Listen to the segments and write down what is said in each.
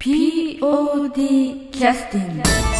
POD キャスティング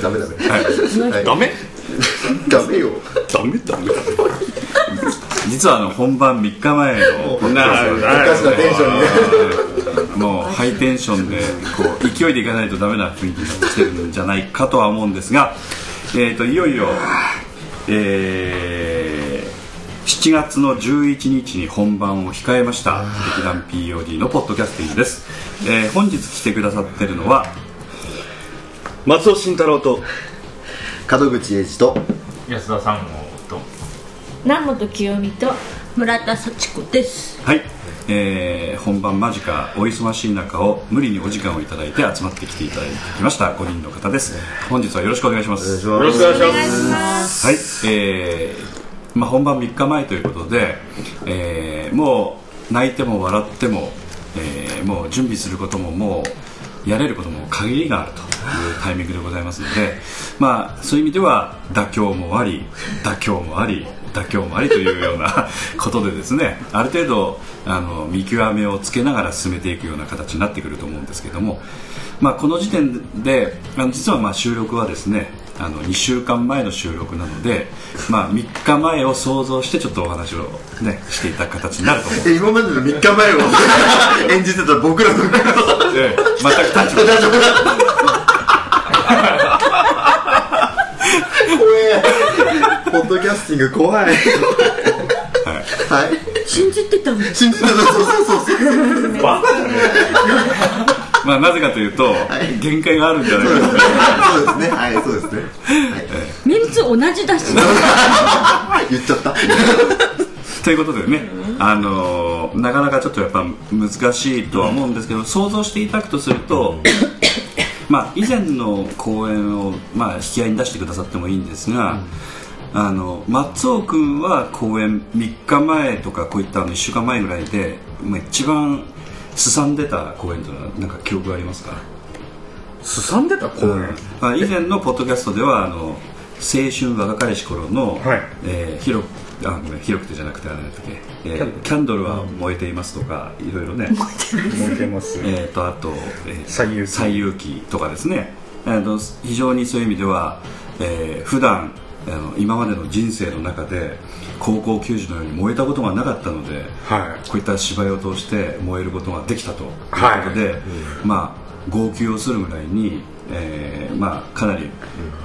ダメダメ。ダメダメはい。ダメ？ダメよ。ダメ？ダメ？実はあの本番3日前のなるほどおかしなテンションにねもうハイテンションでこう勢いでいかないとダメな雰囲気になってきてるんじゃないかとは思うんですが、えー、といよいよ、えー7月の11日に本番を控えました劇団 POD のポッドキャスティングです、えー本日来てくださってるのは松尾慎太郎と。門口英二と。安田さんもと。南本清美と。村田幸子です。はい、えー本番間近お忙しい中を無理にお時間をいただいて集まってきていただきました。5人の方です。本日はよろしくお願いします。よよろしくお願いします。はい、えーまあ、本番3日前ということで、えーもう泣いても笑っても、えーもう準備することももうやれることも限りがあるというタイミングでございますので、まあ、そういう意味では妥協もあり妥協もあり妥協もありというようなことでですねある程度あの見極めをつけながら進めていくような形になってくると思うんですけども、まあ、この時点であの実はまあ収録はですねあの2週間前の収録なので、まあ、3日前を想像してちょっとお話を、ね、していた形になると思うえ今までの3日前を 演じてた僕らので 全く立場 怖えポッドキャスティング怖い。はい。信じてたんです信じてた。そうそうそうそうまあ、なぜかというと、限界があるんじゃないか。とそうですね。はいそうですね。はいメンツ同じだし。言っちゃった。ということでね、あのーなかなかちょっとやっぱ難しいとは思うんですけど、想像していただくとすると、まあ、以前の公演を、まあ、引き合いに出してくださってもいいんですが、あの松尾君は公演3日前とかこういったあの1週間前ぐらいで、まあ、一番すさんでた公演というのはなんか記憶ありますか？すさんでた公演？まあ、以前のポッドキャストではあの青春若かりし頃の、はい。えー広くあごめん広くてじゃなくてあれだっけ、えーキャンドル。は燃えていますとか、いろいろね。燃えてます。えーとあと、えー西遊記。西遊記とかですね。あの非常にそういう意味では、えー普段あの今までの人生の中で高校球児のように燃えたことがなかったので、はい。こういった芝居を通して燃えることができたということはい。で、まあ号泣をするぐらいに、えーまあ、かなり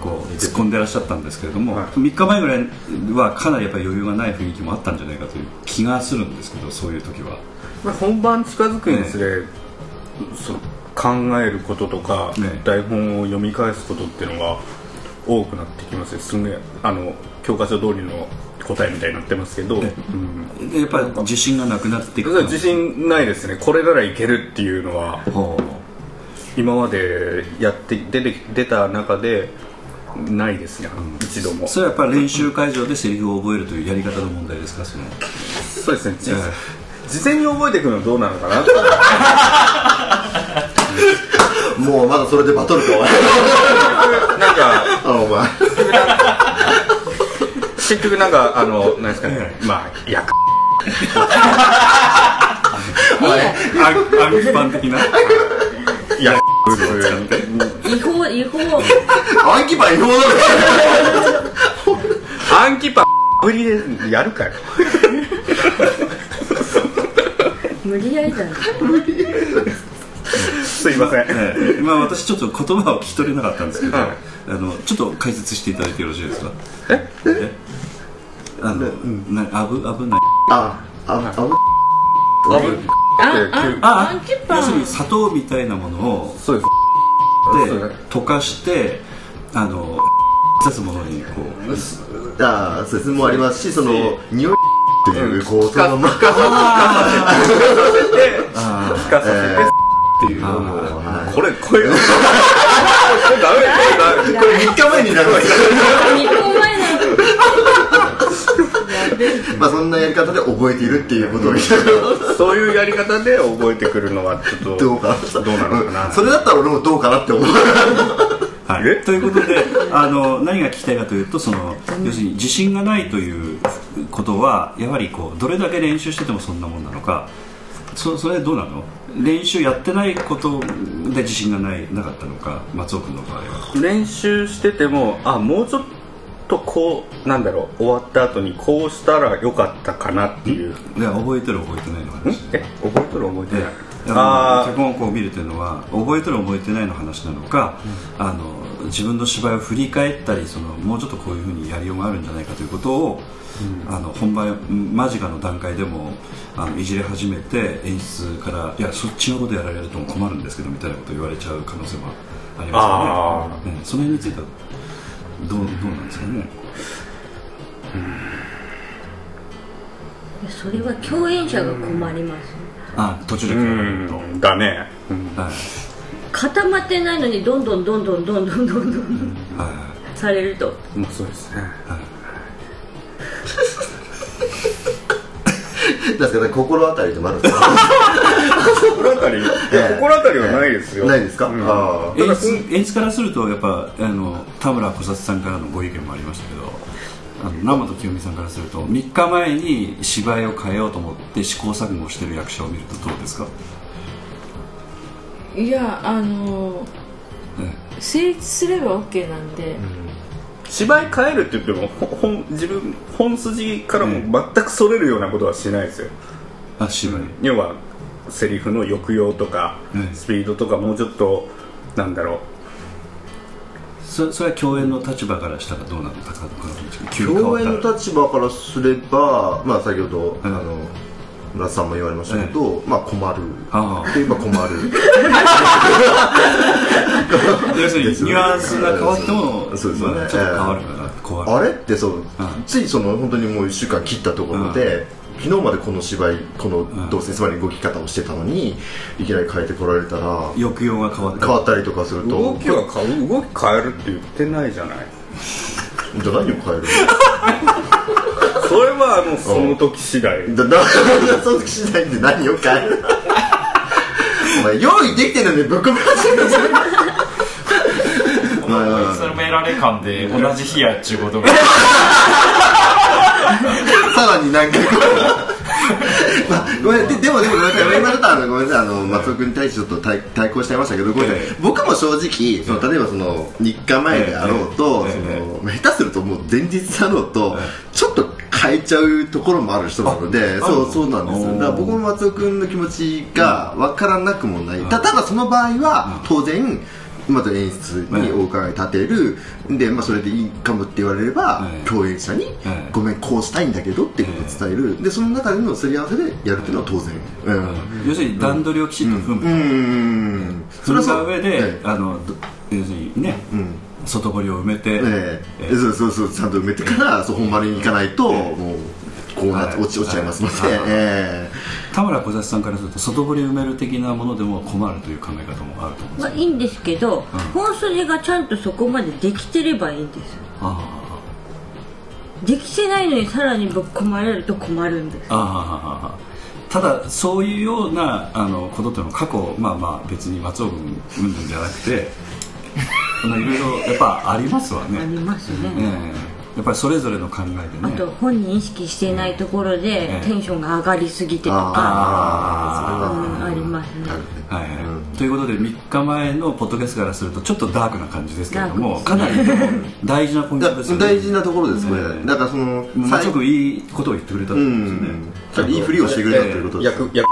こう突っ込んでらっしゃったんですけれども、はい。3日前ぐらいはかなりやっぱり余裕がない雰囲気もあったんじゃないかという気がするんですけどそういう時は。まあ、本番近づくにつれ、その考えることとか、ね台本を読み返すことっていうのが多くなってきますね。すんげえあの教科書通りの答えみたいになってますけど、ね。うん、でやっぱり自信がなくなっていく自信ないですね。これならいけるっていうのは今までやって出て出た中でないですね、一度も。それはやっぱり練習会場でセリフを覚えるというやり方の問題ですか？そのそうですね、事前に覚えていくのはどうなのかな？もうまだそれでバトルかなんか あお前 結局なんかあのなんですかね、まあ役 アンキパン的な。役違法違法暗記パン違法だろ暗記パン無理でやるかよ。無理やりだね すいません。ええまあ私ちょっと言葉を聞き取れなかったんですけど、はい。あのちょっと解説していただいてよろしいですか？え？あの、な危危ないああああぶあアンキパン要するに砂糖みたいなものをそうです。で溶かしてあの刺すものにこうあ説もありますしその匂いっていうこうそのまま。あ聞かさせてっていうあはい。これこれ。これダメこれダメこれ3日前になるんです日本前なのまあそんなやり方で覚えているっていうことを言そういうやり方で覚えてくるのはちょっとどうかな。どうなのかな。それだったら俺もどうかなって思う。はい。え？ということであの何が聞きたいかというとその要するに自信がないということはやはりこうどれだけ練習しててもそんなもんなのかそそれどうなの？練習やってないことで自信がないなかったのか？松尾君の場合は。練習しててもあもうちょっとこうなんだろう終わった後にこうしたらよかったかなっていう。で覚えてる覚えてないの話え覚えてる覚えてない。ああ脚本をこう見るというのは覚えてる覚えてないの話なのか、あの自分の芝居を振り返ったりそのもうちょっとこういうふうにやりようがあるんじゃないかということを、あの本番間近の段階でもあのいじれ始めて演出からいやそっちのことやられると困るんですけどみたいなことを言われちゃう可能性もありますよね、うん。その辺についてはどうどうなんですかね？それは共演者が困ります。あ途中で。だね、うん。はい。固まってないのにどんどんどんどんどんどんどんどんはいはい。されると。もうそうですねですから心当たりでもあるんですか？心当たり？いや心当たりはないですよ。ないですか、うん。あ演出演出からするとやっぱあの田村小札さんからのご意見もありましたけどあの生本清美さんからすると3日前に芝居を変えようと思って試行錯誤してる役者を見るとどうですか、いやあのね成立すれば OK なんで、芝居変えるって言ってもほ本自分本筋からも全くそれるようなことはしないですよ、あ芝居、要はセリフの抑揚とか、うん。スピードとかもうちょっとなんだろう。そそれは共演の立場からしたらどうなの？か共演の立場からすれば、まあ、先ほど、うん。あの村田さんも言われましたけど、まあ困る。ああ。といえば困る。要するにニュアンスが変わってもそうですよね。まあちょっと変わるから怖いあれってそう、ん。ついその本当にもう1週間切ったところで、昨日までこの芝居このん。どうせつまり動き方をしてたのにいきなり変えてこられたら抑揚が変わった。変わったりとかすると。動きは動き変えるって言ってないじゃない。じゃあ何を変えるそれはあのその時次第。だ だその時次第で何を変える お前用意できてるのにぶっ込み始るまあまあまあそれめられ感で同じ日やっちゅうことが。さらに何回かまあ、ごめんででもでもごめんなさい今だったらごめんなさいあの松尾君に対してちょっと対対抗しちゃいましたけどごめんなさい、ええ僕も正直その例えばその3日前であろうと、ええ。その下手するともう前日だろうと、ちょっと変えちゃうところもある人なのであそうそうなんですだから僕も松尾君の気持ちが分からなくもない、たただその場合は当然まず演出にお伺い立てる、で、まあ、それでいいかもって言われれば、ええ共演者に、ええごめんこうしたいんだけどっていうことを伝える、でその中でのすり合わせでやるっていうのは当然。うん。要するに段取りをきちんと踏む、うん。それた上で、え。あのど要するにね、うん外堀を埋めて、ええ。えそうそうそうちゃんと埋めてからそう本丸に行かないと、もうこうなってはい。落ち落ちちゃいますので、はい。え田村小指さんからすると外堀埋める的なものでも困るという考え方もあると思うんですよ。まあいいんですけど、うん。本筋がちゃんとそこまでできてればいいんですあできてないのにさらにぶっ込まれると困るんです。あただそういうようなあのことっていうのは過去まあまあ別に松尾君うんじゃなくてまあいろいろやっぱありますわあね、りますね、ええやっぱりそれぞれの考えでね。あと本人意識していないところでええテンションが上がりすぎてとか、あうん、ありますね。はいはい。ということで3日前のポッドキャストからするとちょっとダークな感じですけれどもダークですかなり大事なポインえトですよね。大事なところですこれ、ええだからその松尾君いいことを言ってくれたんうですよね、ん。ちゃんといいふりをしてくれたということです、役役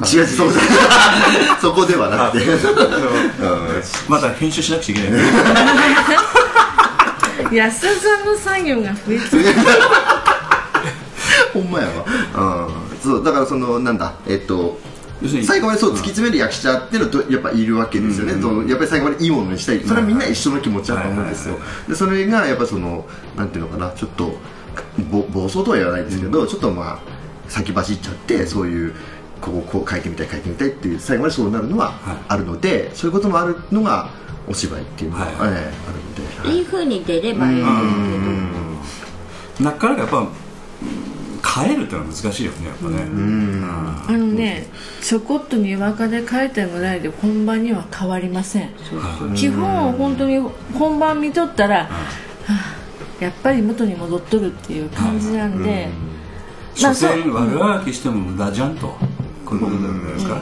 違う違うそうじゃないそこではなくて。まだ編集しなくちゃいけない。安田さんの作業が増えてる。ほんまやわ、うん、そうだからそのなんだ？えっと要するに最後までそう突き詰める役者っていうのとやっぱいるわけですよね、そのやっぱり最後までいいものにしたい。それはみんな一緒の気持ちだと思うんですよ。でそれがやっぱそのなんていうのかな？ちょっとぼ暴走とは言わないですけど、ちょっとまあ先走っちゃってそういうこここう書いてみたい書いてみたいっていう最後までそうなるのははい。あるので、そういうこともあるのがお芝居っていうのは、はい。ええあるので、い。い風に出ればいいんだなかなかやっぱうん変えるってのは難しいよねやっぱね。あのねちょこっとにわかで書いたぐらいで本番には変わりません。基本本当に本番見とったら、はあやっぱり元に戻っとるっていう感じなんで、まあ所そう。詮悪あがきしても無駄じゃんとこういうことなんですか？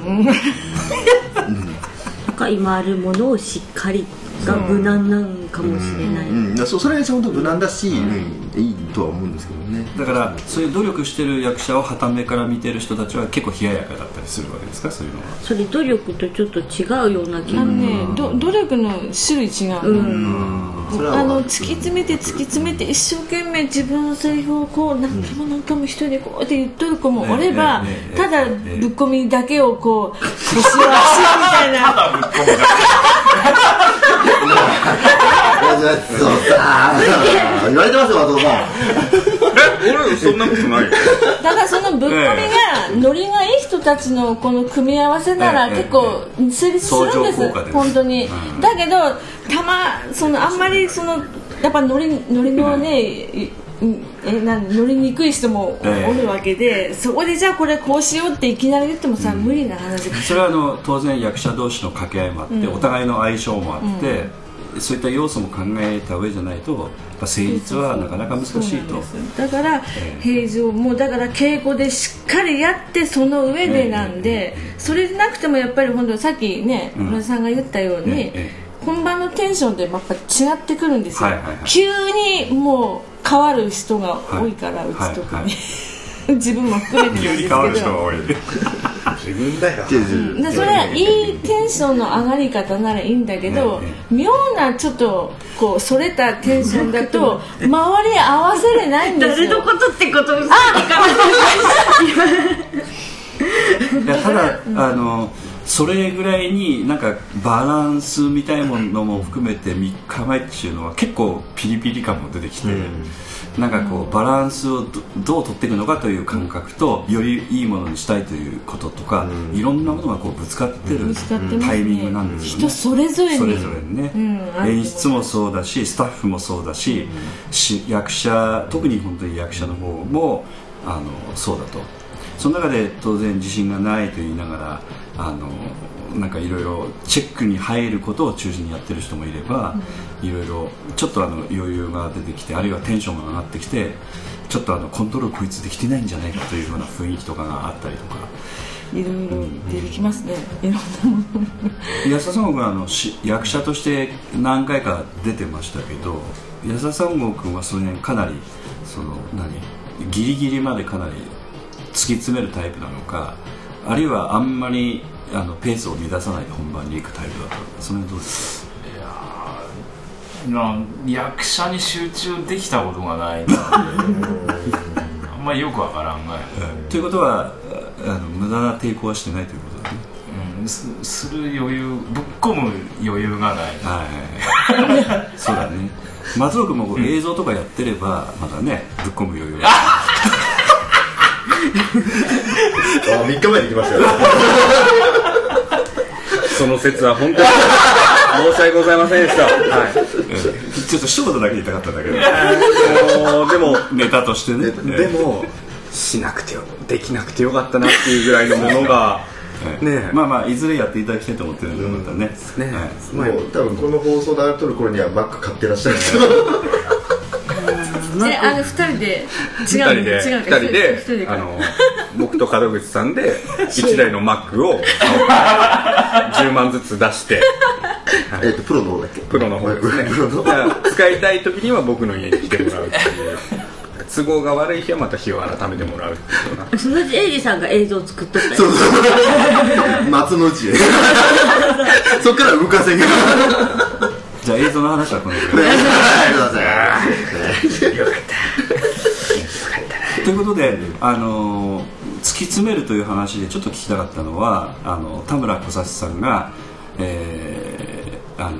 なんか今あるものをしっかりが無難なんかもしれない、うん、そそれが本当無難だし、うん。いいとは思うんですけどね。だからそういう努力してる役者を傍目から見てる人たちは結構冷ややかだったりするわけですか？そういうのは。それ努力とちょっと違うような気がねど努力の種類違うの、それはあの突き詰めて突き詰めて一生懸命自分のセリフをこう何回も何回も一人でこうやって言っとる子もおれば、ただぶっ込みだけをこう腰を足をみたいな そうさ言われてますよ松尾さん俺そんなことないよだからそのぶっ込みがノリがいい人たちのこの組み合わせなら結構成立するんですです本当にうんだけどたまそのあんまりそのやっぱノリノリのねえなん乗りにくい人もええ。おるわけでそこでじゃあこれこうしようっていきなり言ってもさ無理な話それはあの当然役者同士の掛け合いもあって、お互いの相性もあって、そういった要素も考えた上じゃないと成立はなかなか難しいと。だからええ。平常もうだから稽古でしっかりやってその上でなんでそれでなくてもやっぱり本当さっきねうん。村田さんが言ったようにええ。本番のテンションってやっぱ違ってくるんですよ。はいはいはい。急にもう変わる人が多いからはいうち特はい。に 自分も含めてなんですけど。多い。自分だよ。でそれはいいテンションの上がり方ならいいんだけど、ね妙なちょっとこうそれたテンションだと 周り合わせれないんですよ。誰のことってことにいやただ、あのそれぐらいになんかバランスみたいなものも含めて3日前っていうのは結構ピリピリ感も出てきて、なんかこうバランスをどどう取っていくのかという感覚とよりいいものにしたいということとか、いろんなものがこうぶつかってるタイミングなんですよね。人それぞれに。それぞれにね、演出もそうだしスタッフもそうだし,、し役者特に本当に役者の方もあのそうだとその中で当然自信がないと言いながらあのなんかいろいろチェックに入ることを中心にやってる人もいればいろいろちょっとあの余裕が出てきてあるいはテンションが上がってきてちょっとあのコントロールこいつできてないんじゃないかというような雰囲気とかがあったりとか。いろいろ出てきますね。いろんなもの。安田三郷君はあのし役者として何回か出てましたけど安田三郷君はその辺かなりその何ギリギリまでかなり突き詰めるタイプなのかあるいはあんまりあのペースを乱さないで本番に行くタイプだとその辺どうですまあ役者に集中できたことがないので あんまりよくわからんが、か、ということはああの無駄な抵抗はしてないということだね。うん、すする余裕ぶっ込む余裕がない。はい。そうだね。松尾君も映像とかやってればまだねぶっ込む余裕が あ3日前に来ましたよ。その説は本当に申し訳ございませんでした。はい。ちょっと一言だけ言いたかったんだけどでもネタとしてね。でもしなくてよできなくてよかったなっていうぐらいのものがねまあまあいずれやっていただきたいと思ってるんでまたね。ねはい。もう多分この放送で撮る頃にはマック買ってらっしゃる人えあの二人で？違二う人で。二違うか人で一人であの僕と門口さんで 1台のマックを 10万ずつ出して。えっとプロの方だっけ？プロの方ですね。使いたい時には僕の家に来てもらうっていう。都合が悪い日はまた日を改めてもらうっていうそのうちエイジさんが映像作っとったよ。そうそう。松の内へ。そっから動かせんけどじゃあ映像の話はこのぐらい。はいすいませんということで、あのー突き詰めるという話でちょっと聞きたかったのはあの田村小指さんが、えーあの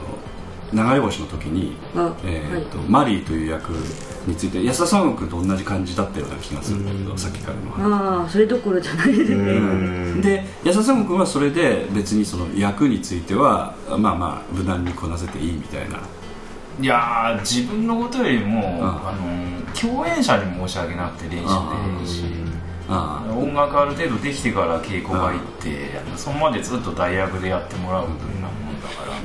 流れ星の時に、あえーとはマリーという役について安田三国と同じ感じだったような気がするんだけどさっきからの話。ああそれどころじゃないですね。で安田三国はそれで別にその役についてはまあまあ無難にこなせていいみたいな。いやー自分のことよりも、ん。あの共演者に申し訳なくて練習でるしああ音楽ある程度できてから稽古が行ってそのまでずっと大学でやってもらうようなもん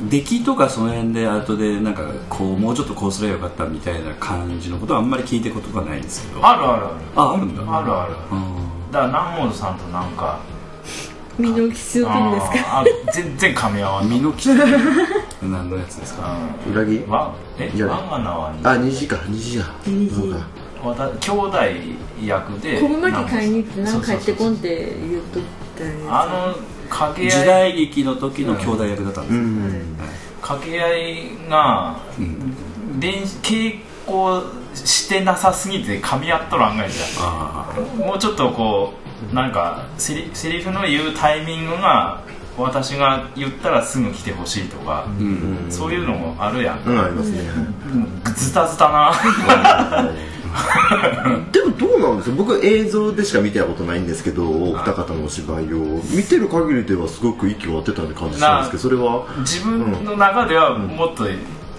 出来とかその辺で後でなんかこうもうちょっとこうすればよかったみたいな感じのことはあんまり聞いたことがないんですけど。あるあるある。ああるんだある。あるうんだから南本さんとなんか身の必要なん。ですか全然噛み合わん身の木って何のやつですか？裏切りわえ我が名はあ虹か。虹やそうか。わた兄弟役で昆布巻き買いに行って何帰ってこんって言っとったあの時合い。代劇の時の兄弟役だったんですよ、うん。掛け合いがうん。練稽古してなさすぎて噛み合っとらんがいじあゃん。もうちょっとこうなんかセリセリフの言うタイミングが私が言ったらすぐ来てほしいとか、あうん。そういうのもあるやん、うん。ありますね。ズタズタな でもどうなんですか？僕映像でしか見てたことないんですけどお二方のお芝居を見てる限りではすごく息を当てたような感じしたんですけどそれは？自分の中ではもっと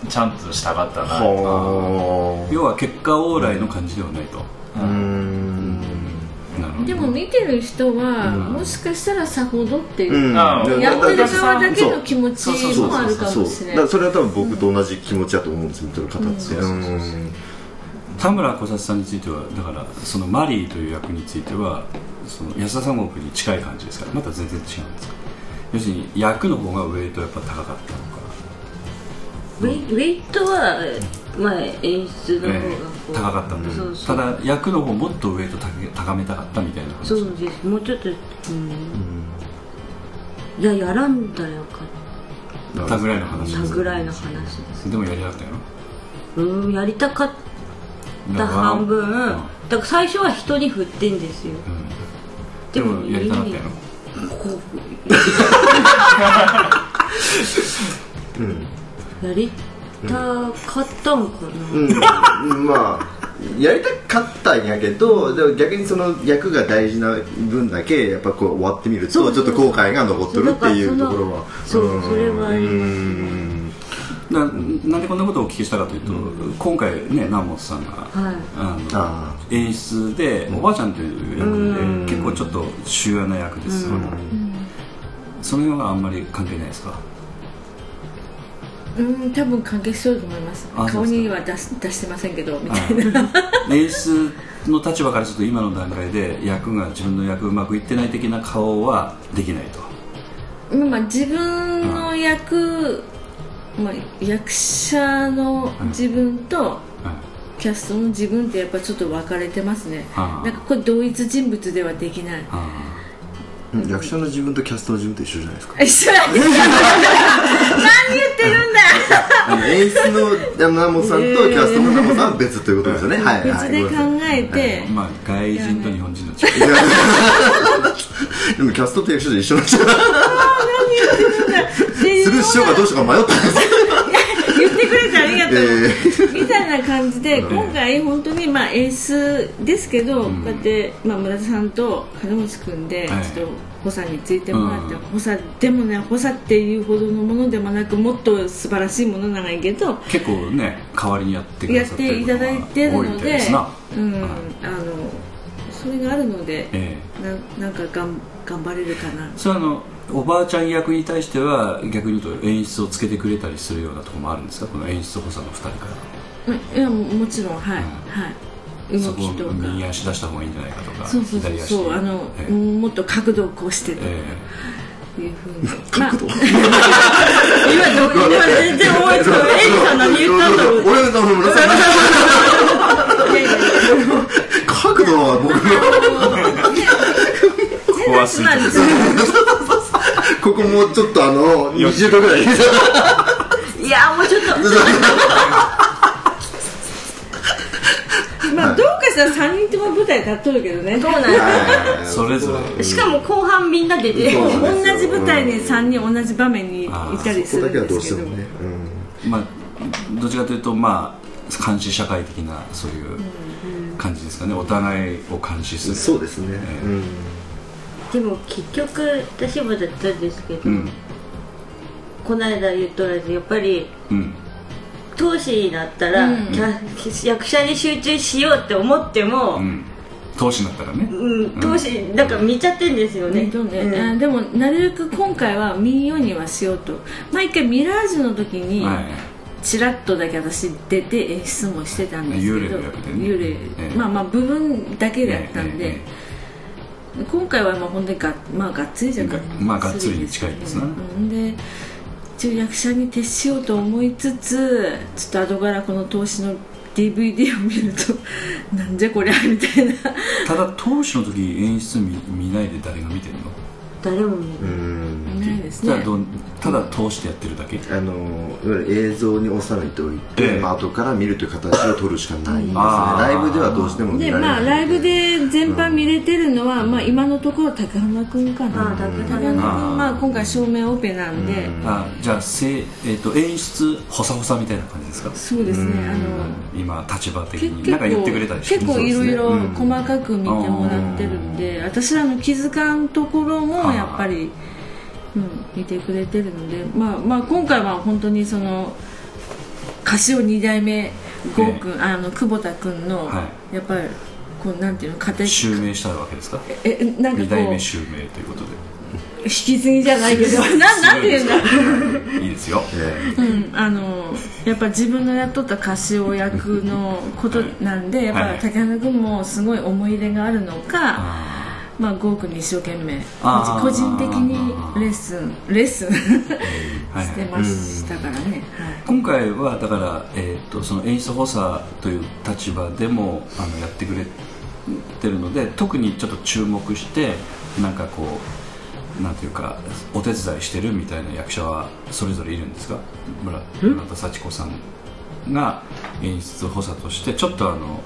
ちゃんとしたかったな、は要は結果往来の感じではないと、あうん。なるほど。でも見てる人は、もしかしたらさほどっていう、うん。あやってるだ側だけの気持ちそうそうそうもあるかもしれないそれは多分僕と同じ気持ちだと思うんですよ見てる方って。うん田村小札さんについてはだからそのマリーという役についてはその安田三国に近い感じですか？らまた全然違うんですか？要するに役の方がウェイトやっぱ高かったのか。ウェイウェイトは、まあ、演出の方がこえ高かったんでうただ役の方もっとウェイト高高めたかったみたいな話そうです。もうちょっとうん、いややらんだよかだった。ぐらいの話。ったぐらいの話です。でもやりたかったようんやりたかった半分。だから最初は人に振ってんですよ。でもやりたかったよこうやりたかったんかな、うん。まあやりたかったんやけどでも逆にその役が大事な分だけやっぱこう終わってみるとちょっと後悔が残っとるっていうところは。そうそれはありますうんななんでこんなことをお聞きしたかというと、今回ね南本さんが、はい。あのあ演出でおばあちゃんという役で結構ちょっと主要な役です。よ、その辺はあんまり関係ないですか？うん多分関係してると思います。あ顔には出す出してませんけどみたいな。演出の立場からすると今の段階で役が自分の役うまくいってない的な顔はできないと。まあまあ自分の役、まあ、役者の自分とはいキャストの自分ってやっぱちょっと分かれてますね。なんかこれ同一人物ではできない。役者の自分とキャストの自分と一緒じゃないですか。一緒なんですか何言ってるんだ。演出の南本さんとキャストの南本さんは別ということですよね。はいはい。別で考えて、まあ外人と日本人の違い。でもキャストと役者じゃ一緒なんじゃってい？うのスルーしようかどうしようか迷ったんです 言ってくれてありがとう、えみたいな感じで、今回本当にまあ演出ですけど、こうやって、まあ、村田さんと金持君ではい。ちょっと補佐についてもらって、うん。補佐でもね補佐っていうほどのものでもなくもっと素晴らしいものなんやけど結構ね代わりにやってくやっださってるていただいてるのでうん、はい。あのそれがあるので、ええ。ななんかがん頑張れるかな。それはあのおばあちゃん役に対しては逆に言うと演出をつけてくれたりするようなところもあるんですか？この演出補佐の2人から。いやもちろんはい、うん、はい。そこを右足出した方がいいんじゃないかとか。そうそうそう。そうあの、ええ、もっと角度をこうしてとか、ええ、いうふうに。角度、まあ、今どこ今全然思いつかない。エリさん何言ったんだろう俺の名前村さん角度は僕の。怖すぎるここもうちょっとあの20度ぐらい。いやもうちょっと。まあどうかしたら3人とも舞台立っとるけどね。そうなんですそれぞれ。しかも後半みんな出て同じ舞台に3人同じ場面にいたりすここだけはどるんですけどうしてもね、まあどっちかというとまあ監視社会的なそういう感じですかね。お互いを監視すうん、る。そうですね、うんでも結局私もだったんですけど、うん。この間言っとらずやっぱりうん。投資になったら、うん。役者に集中しようって思っても、うん。投資になったらね。うん、投資なんか見ちゃってんですよね、ねどうね。うん。あでもなるべく今回は見ようにはしようと。毎回ミラージュの時にはい。ちらっとだけ私出て演出もしてたんですけど幽霊の役でね。幽霊。ええ。まあまあ部分だけでやったんで、ええ今回はまあ本当にが,、まあ、がっつりじゃががまあがっつりに近いですね。うん。で一応役者に徹しようと思いつつちょっと後からこの投資の DVD を見るとなんじゃこりゃみたいな。ただ投資の時演出見見ないで誰が見てるの？誰も見うない、ですね。じゃあどうただ通してやってるだけ。あのいわゆる映像に収めておいて、ええ。まあ後から見るという形を取るしかないんですね。あーライブではどうしても見でられない。まあライブで全般見れてるのは、まあ、今のところ高浜君かな。あ高浜高浜君。まあ今回照明オペなんで、あじゃあせ、えー、と演出補佐補佐みたいな感じですか？そうですね。あの今立場的けになんか言ってくれたりして結構いろいろ細かく見てもらってるんで、私らの気づかんところもやっぱり、うん、見てくれてるので、まあ、まあ今回は本当にその歌詞を2代目郷君、あの久保田君の、はやっぱりこうなんていうの家庭襲名したわけですか？えなんか二こう代目襲名ということで。引き継ぎじゃないけどななんていうんだ。いいですよ。えうん、あのやっぱ自分のやっとった歌唱役のことなんでやっぱはい。竹花君もすごい思い入れがあるのか、あまあ、郷君に一生懸命個人的にレッスンレッスン してましたからね、はい。今回はだから、えー、とその演出補佐という立場でもあのやってくれてるので特にちょっと注目してなんかこうなんていうかお手伝いしてるみたいな役者はそれぞれいるんですか？村村田幸子さんが演出補佐としてちょっとあの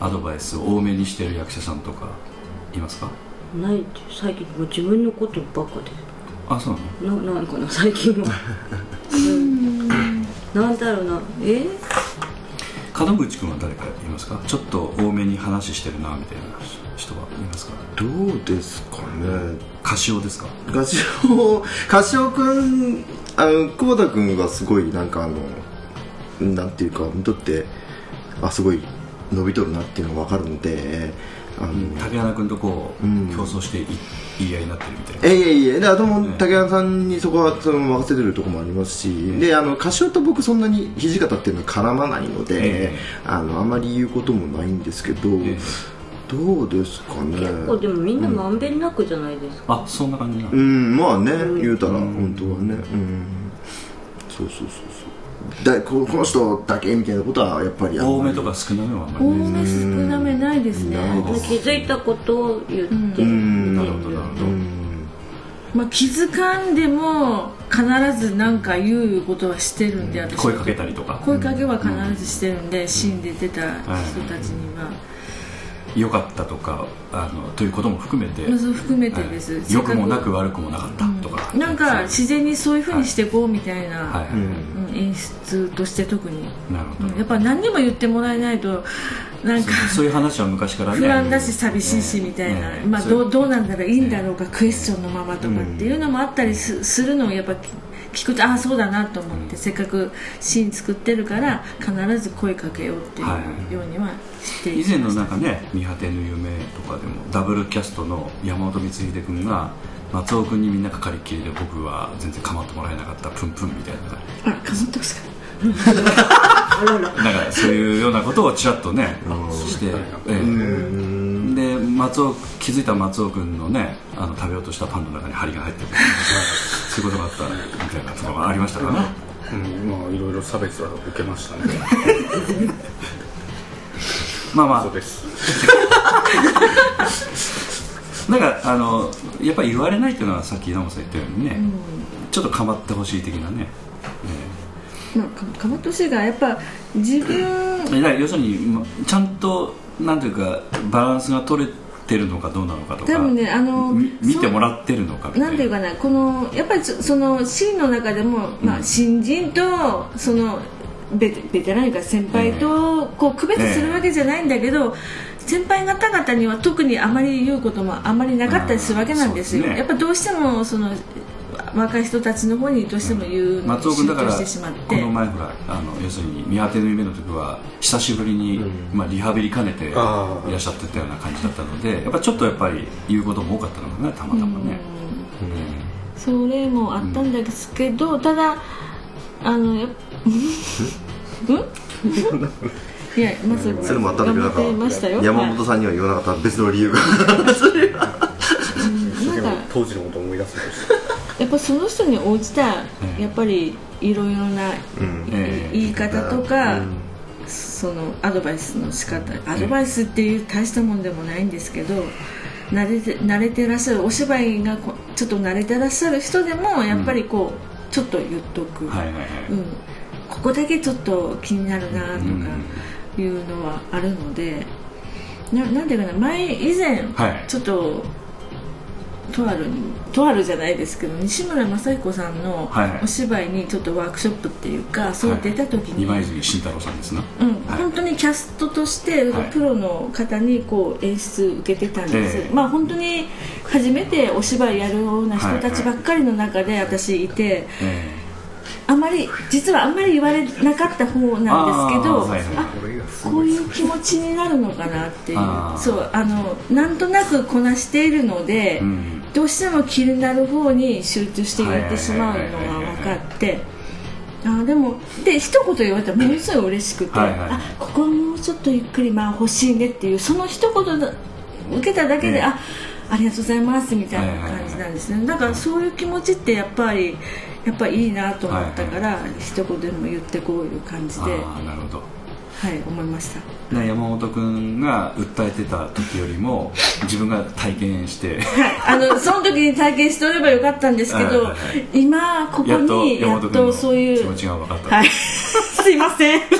アドバイスを多めにしてる役者さんとかいますか？ないって最近もう自分のことばっかあそうなの？でななんかな最近は。うん。なんだろうな。え？門口君は誰かいますか？ちょっと多めに話してるなみたいな人はいますか？どうですかね。歌唱ですか？カシオカシオ君あの久保田君がすごいなんかあのなんていうか見とってあすごい伸びとるなっていうのが分かるので竹花君とこう、うん。競争してい言い合いになってるみたいな。えいえいえ。であとも竹山さんにそこはその任せてるところもありますし、であのカシオと僕そんなに土方っていうのは絡まないので、ええ。あのあまり言うこともないんですけど、ええ。どうですかね。結構でもみんなまんべんなくじゃないですか、あそんな感じなの、うん。まあね、言うたらうん。本当はね。うん。そうそうそうそうだここの人だけみたいなことはやっぱり多めとか少なめはあんまり多ねめ少なめないですね、気づいたことを言って、うん。なるほどなるほど、うん。まあ、気づかんでも必ず何か言うことはしてるんで私声かけたりとか声かけは必ずしてるんで、シーンで出た人たちには、良かったとかあのということも含めて、含めてです、はい。良くもなく悪くもなかったとか、なんか自然にそういうふうにしていこうみたいな、演出として特に、なるほど、うんやっぱ何にも言ってもらえないとなんかそういう話は昔からね。不安だし寂しいしみたいな、ねまあ、どうどうなんだろういいんだろうか、クエスチョンのままとかっていうのもあったりすするのをやっぱ聞くとああそうだなと思って、せっかくシーン作ってるから必ず声かけようっていうはい。ようにはして以前のなんかね「見果てぬ夢」とかでもダブルキャストの山本光秀君が松尾君にみんなかかりっきりで僕は全然構ってもらえなかったプンプンみたいな。あかぶってますか？あららなんかそういうようなことをちらっとねして、ええ。で松尾気づいた松尾君のねあの食べようとしたパンの中に針が入ってるそういうことがあったみたいなところがありましたからねうん、まあいろいろ差別は受けましたね。まあまそうです。あ なんかあのやっぱり言われないっていうのはさっき稲本さん言ったようにね、ちょっと構ってほしい的なね、まあかかまってほしいがやっぱ自分えーだから要するにまちゃんとなんていうかバランスが取れてるのかどうなのかとか多分ねあのみ見てもららってるのかみな。なんていうかなこのやっぱりそそのシーンの中でも、まあ、新人とそのベテベテランか先輩とこう区別するわけじゃないんだけど、先輩方々には特にあまり言うこともあまりなかったりするわけなんですよ、やっぱどうしてもその若い人たちの方にどうしても言うの松尾君だから中してしまって。この前ほらあの要するに見当ての夢の時は久しぶりに、まあ、リハビリ兼ねていらっしゃってたような感じだったのでやっぱちょっとやっぱり言うことも多かったのかなたまたまね、それもあったんですけど、ただあのやっうん？いやまずそれもあったんだけどなん頑張ってましたよ。か山本さんには言わなかった別の理由が。は。いなんか。当時のことを思い出すんですやっぱその人に応じたやっぱりいろいろなうん。ええ言い方とか、うんそのアドバイスの仕方アドバイスっていう大したもんでもないんですけど慣れて慣れてらっしゃるお芝居がこちょっと慣れてらっしゃる人でもやっぱりこう、ちょっと言っとく、はいはいはい、うん、ここだけちょっと気になるなとかいうのはあるので、ななんていうかな前以前、はい。ちょっととあるとあるじゃないですけど西村雅彦さんのはいはい。お芝居にちょっとワークショップっていうか、そう出た時に、今泉慎太郎さんですな、うん。はい。本当にキャストとしてはい。プロの方にこう演出受けてたんです、ええ。まあ本当に初めてお芝居やるような人たちばっかりの中で私いて、えあまり実はあんまり言われなかった方なんですけどあーはいはい。あこういう気持ちになるのかなっていう。そうあのなんとなくこなしているので、うんどうしても気になる方に集中して言ってしまうのが分かって。あーでもで一言言われたらものすごい嬉しくて、はいはい。あここもうちょっとゆっくりまあ欲しいねっていうその一言だ受けただけで、ええ。あありがとうございますみたいな感じなんですね、だからそういう気持ちってやっぱりやっぱいいなと思ったから、一言でも言ってこういう感じで、なるほどい、思いました。ね山本君が訴えてた時よりも自分が体験して。はい、あの その時に体験しておればよかったんですけど、はいはいはい。今ここにやっ山本君のとそういう気持ちが分かった、はい。すいません。はい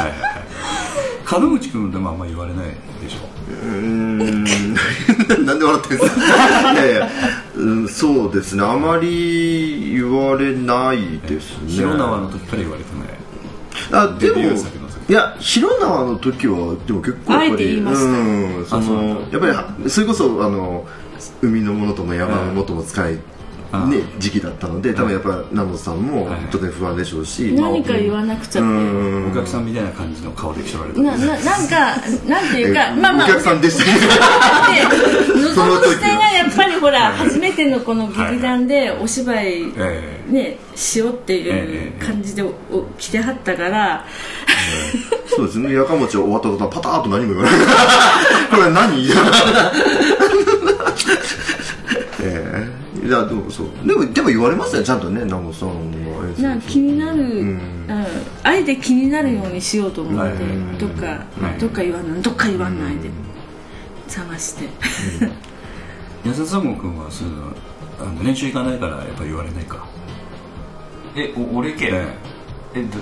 はいはい。門口君でもあんま言われないでしょ？うーん。なんで笑ってるんですかいやいや、うん、そうですね。あまり言われないですね。広縄の時から言われてない。あでもいや広縄の時はでも結構やっぱあえて言いりましたうんそのやっぱりはそれこそあの海のものとも山のものとも使い、あね、時期だったので多分やっぱ南本さんもはい。当然不安でしょうし、何か言わなくちゃお客さんみたいな感じの顔で来られたなななんかなんていうかえまあまあお客さんでしたね。で その時がやっぱりほら初めてのこの劇団でお芝居えねしようっていええう感じで来てはったから。そうですね。やかもち終わった途端パターッと何も言わない。これ何？ええ。いやでもそう。でもでも言われますよ。ちゃんとね南本さんはな気になる、ん。うん。あえて気になるようにしようと思って、はい。どっか、はい。どっか言わないどっか言わないで、探して安田三郷君はそういうのあの練習行かないからやっぱ言われないか、えお俺けええ。ど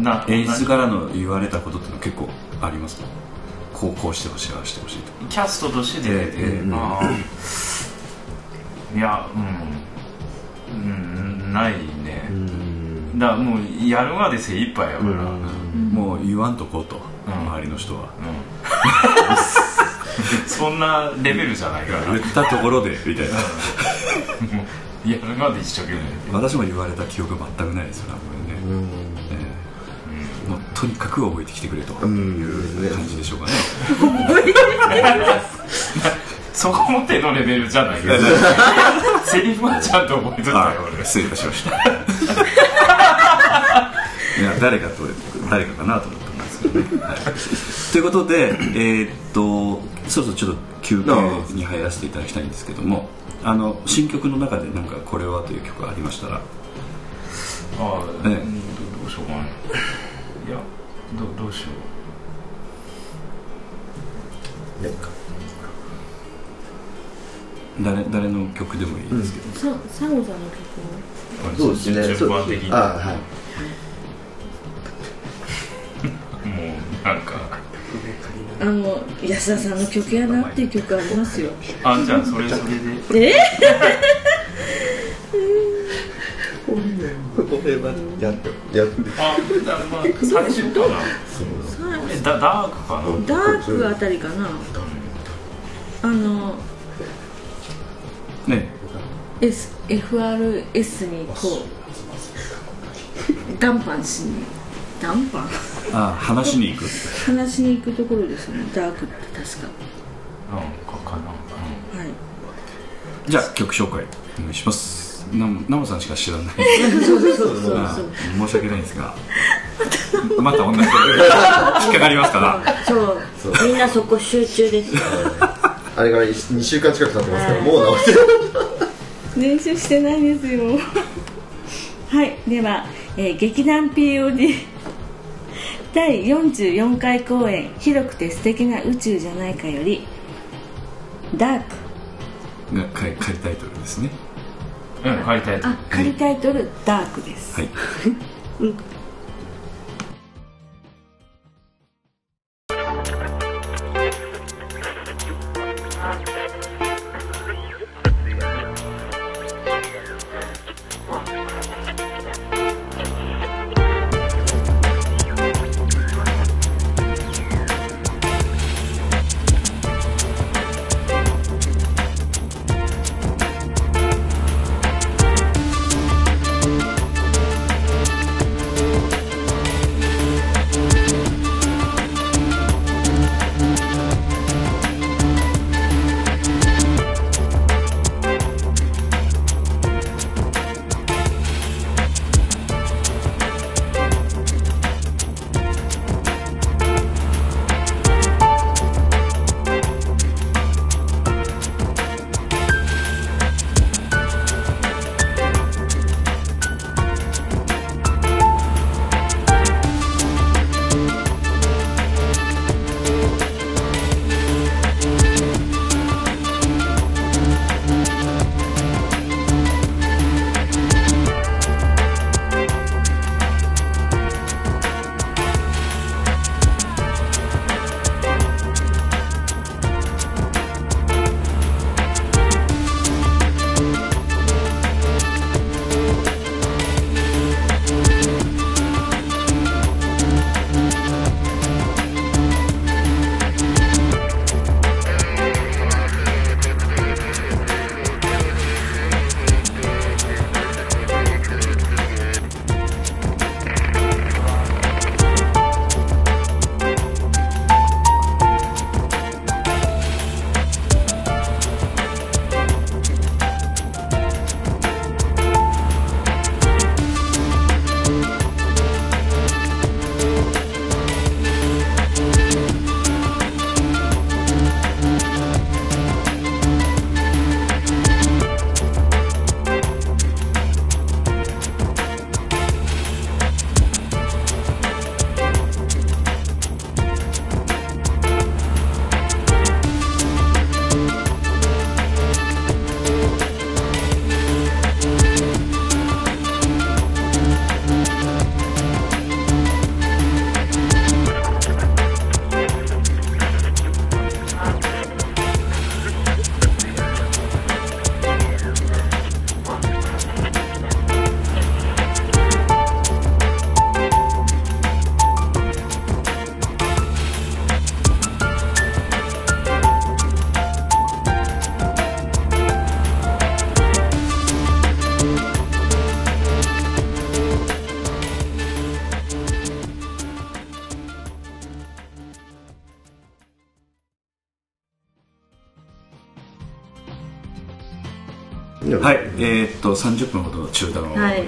なえ演出からの言われたことってのは結構ありますか？こうこうしてほしいああしてほしいとキャストとして出てて、ええええあーいやうん、うん、ないね、だからもうやるまで精一杯やから、うん。もう言わんとこうと、周りの人は そんなレベルじゃないから。言ったところでみたいな。やるまで一生懸命私も言われた記憶全くないですよね。これね、ええもうとにかく覚えてきてくれと。いう感じでしょうかね、そこまでのレベルじゃないけど セリフはちゃんと覚えたよあ俺。失礼いたしました。いや誰かと誰かかなと思ったんですけどね、はい、ということでえーっとそろそろちょっと休憩に入らせていただきたいんですけどもあの新曲の中でなんかこれはという曲がありましたら。ああ、ええ。うんどどうしようかな。いやどどうしよう。誰誰の曲でもいいですけど、さサンゴさんの曲そうですね。順番的に。あはいもうなんかあの安田さんの曲やなっていう曲ありますよ。あじゃあそれそれで。え？これはやって。やってあまあ最初かな。えダダークかなダークあたりかな。あのね。S FRS にこう談判しに。談判あ話しに行く。話しに行くところですね。ダークって確か。うんかかなはい。じゃあ曲紹介お願いします。なナモさんしか知らない。そうそうそうそうあ申し訳ないんですが。また同じことで引っかかりますから。そう。みんなそこ集中です。あれから2週間近く経ってますからもう直して練習してないですよ。はい。では、えー劇団 POD 第44回公演「広くて素敵な宇宙じゃないか」より「ダーク。が仮仮タイトルですね。うん借りたい」とあ仮タイトル「ダーク」です、はい。は い30分ほど中断を、はい。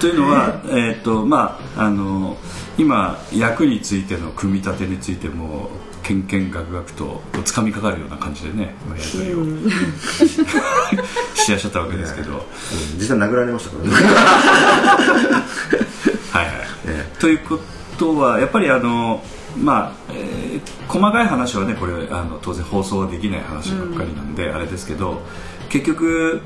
というのは、えーっとまあ、あの今役についての組み立てについてもけんけんがくがくとつかみかかるような感じでねまあやり取りを。しやしゃったわけですけど、実際殴られましたからね。はいはい、ということはやっぱりあのまあ、えー細かい話はねこれあの当然放送はできない話ばっかりなんで、あれですけど結局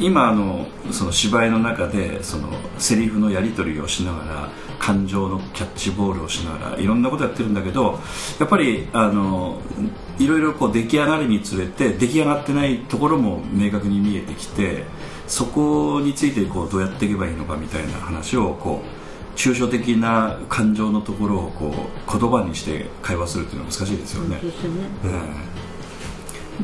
今あのその芝居の中でそのセリフのやり取りをしながら感情のキャッチボールをしながらいろんなことやってるんだけどやっぱりあのいろいろこう出来上がりにつれて出来上がってないところも明確に見えてきてそこについてこうどうやっていけばいいのかみたいな話をこう抽象的な感情のところをこう言葉にして会話するっていうのは難しいですよね。うん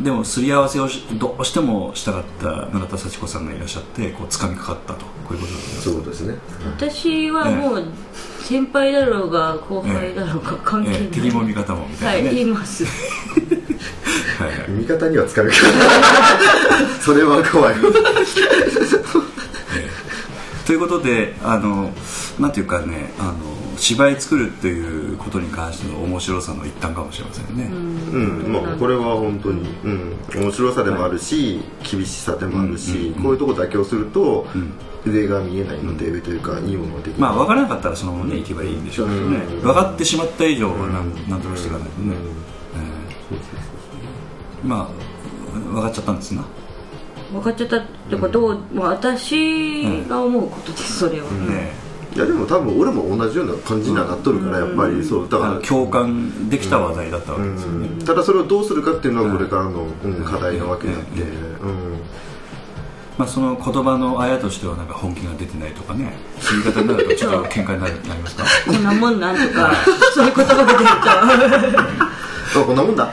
でもすり合わせをしどうしてもしたかった永田幸子さんがいらっしゃってこう掴みかかったと。こういうことだと思います。そうですね。私はもう先輩だろうが後輩だろうが関係ない、ええ。敵も味方もみたはいいなね、言います。はいはい。味方には使うけどそれは怖い。ということであのなんていうかねあの芝居作るっていうことに関しての面白さの一端かもしれませんね、うん。まあこれは本当に、うん、面白さでもあるし、厳しさでもあるし、こういうとこ妥協すると、上が見えないので、上というかいいものができるまあ分からなかったらそのままね行けばいいんでしょうけどね、うん。分かってしまった以上はなん。なんとかしていかないとね、えーまあ分かっちゃったんですな。分かっちゃったってことを、まあ私が思うことですそれは、ねいやでも多分俺も同じような感じにはなっとるから、やっぱりそうだから。共感できた話題だったわけですよね、ただそれをどうするかっていうのはこれからの、うん課題なわけで。あって、うん。まあ、その言葉のあやとしてはなんか本気が出てないとかね。そういう言い方になるとちょっと喧嘩になるなりますか？こんなもんなんとか そういう言葉が出ると。あこんなもんだ、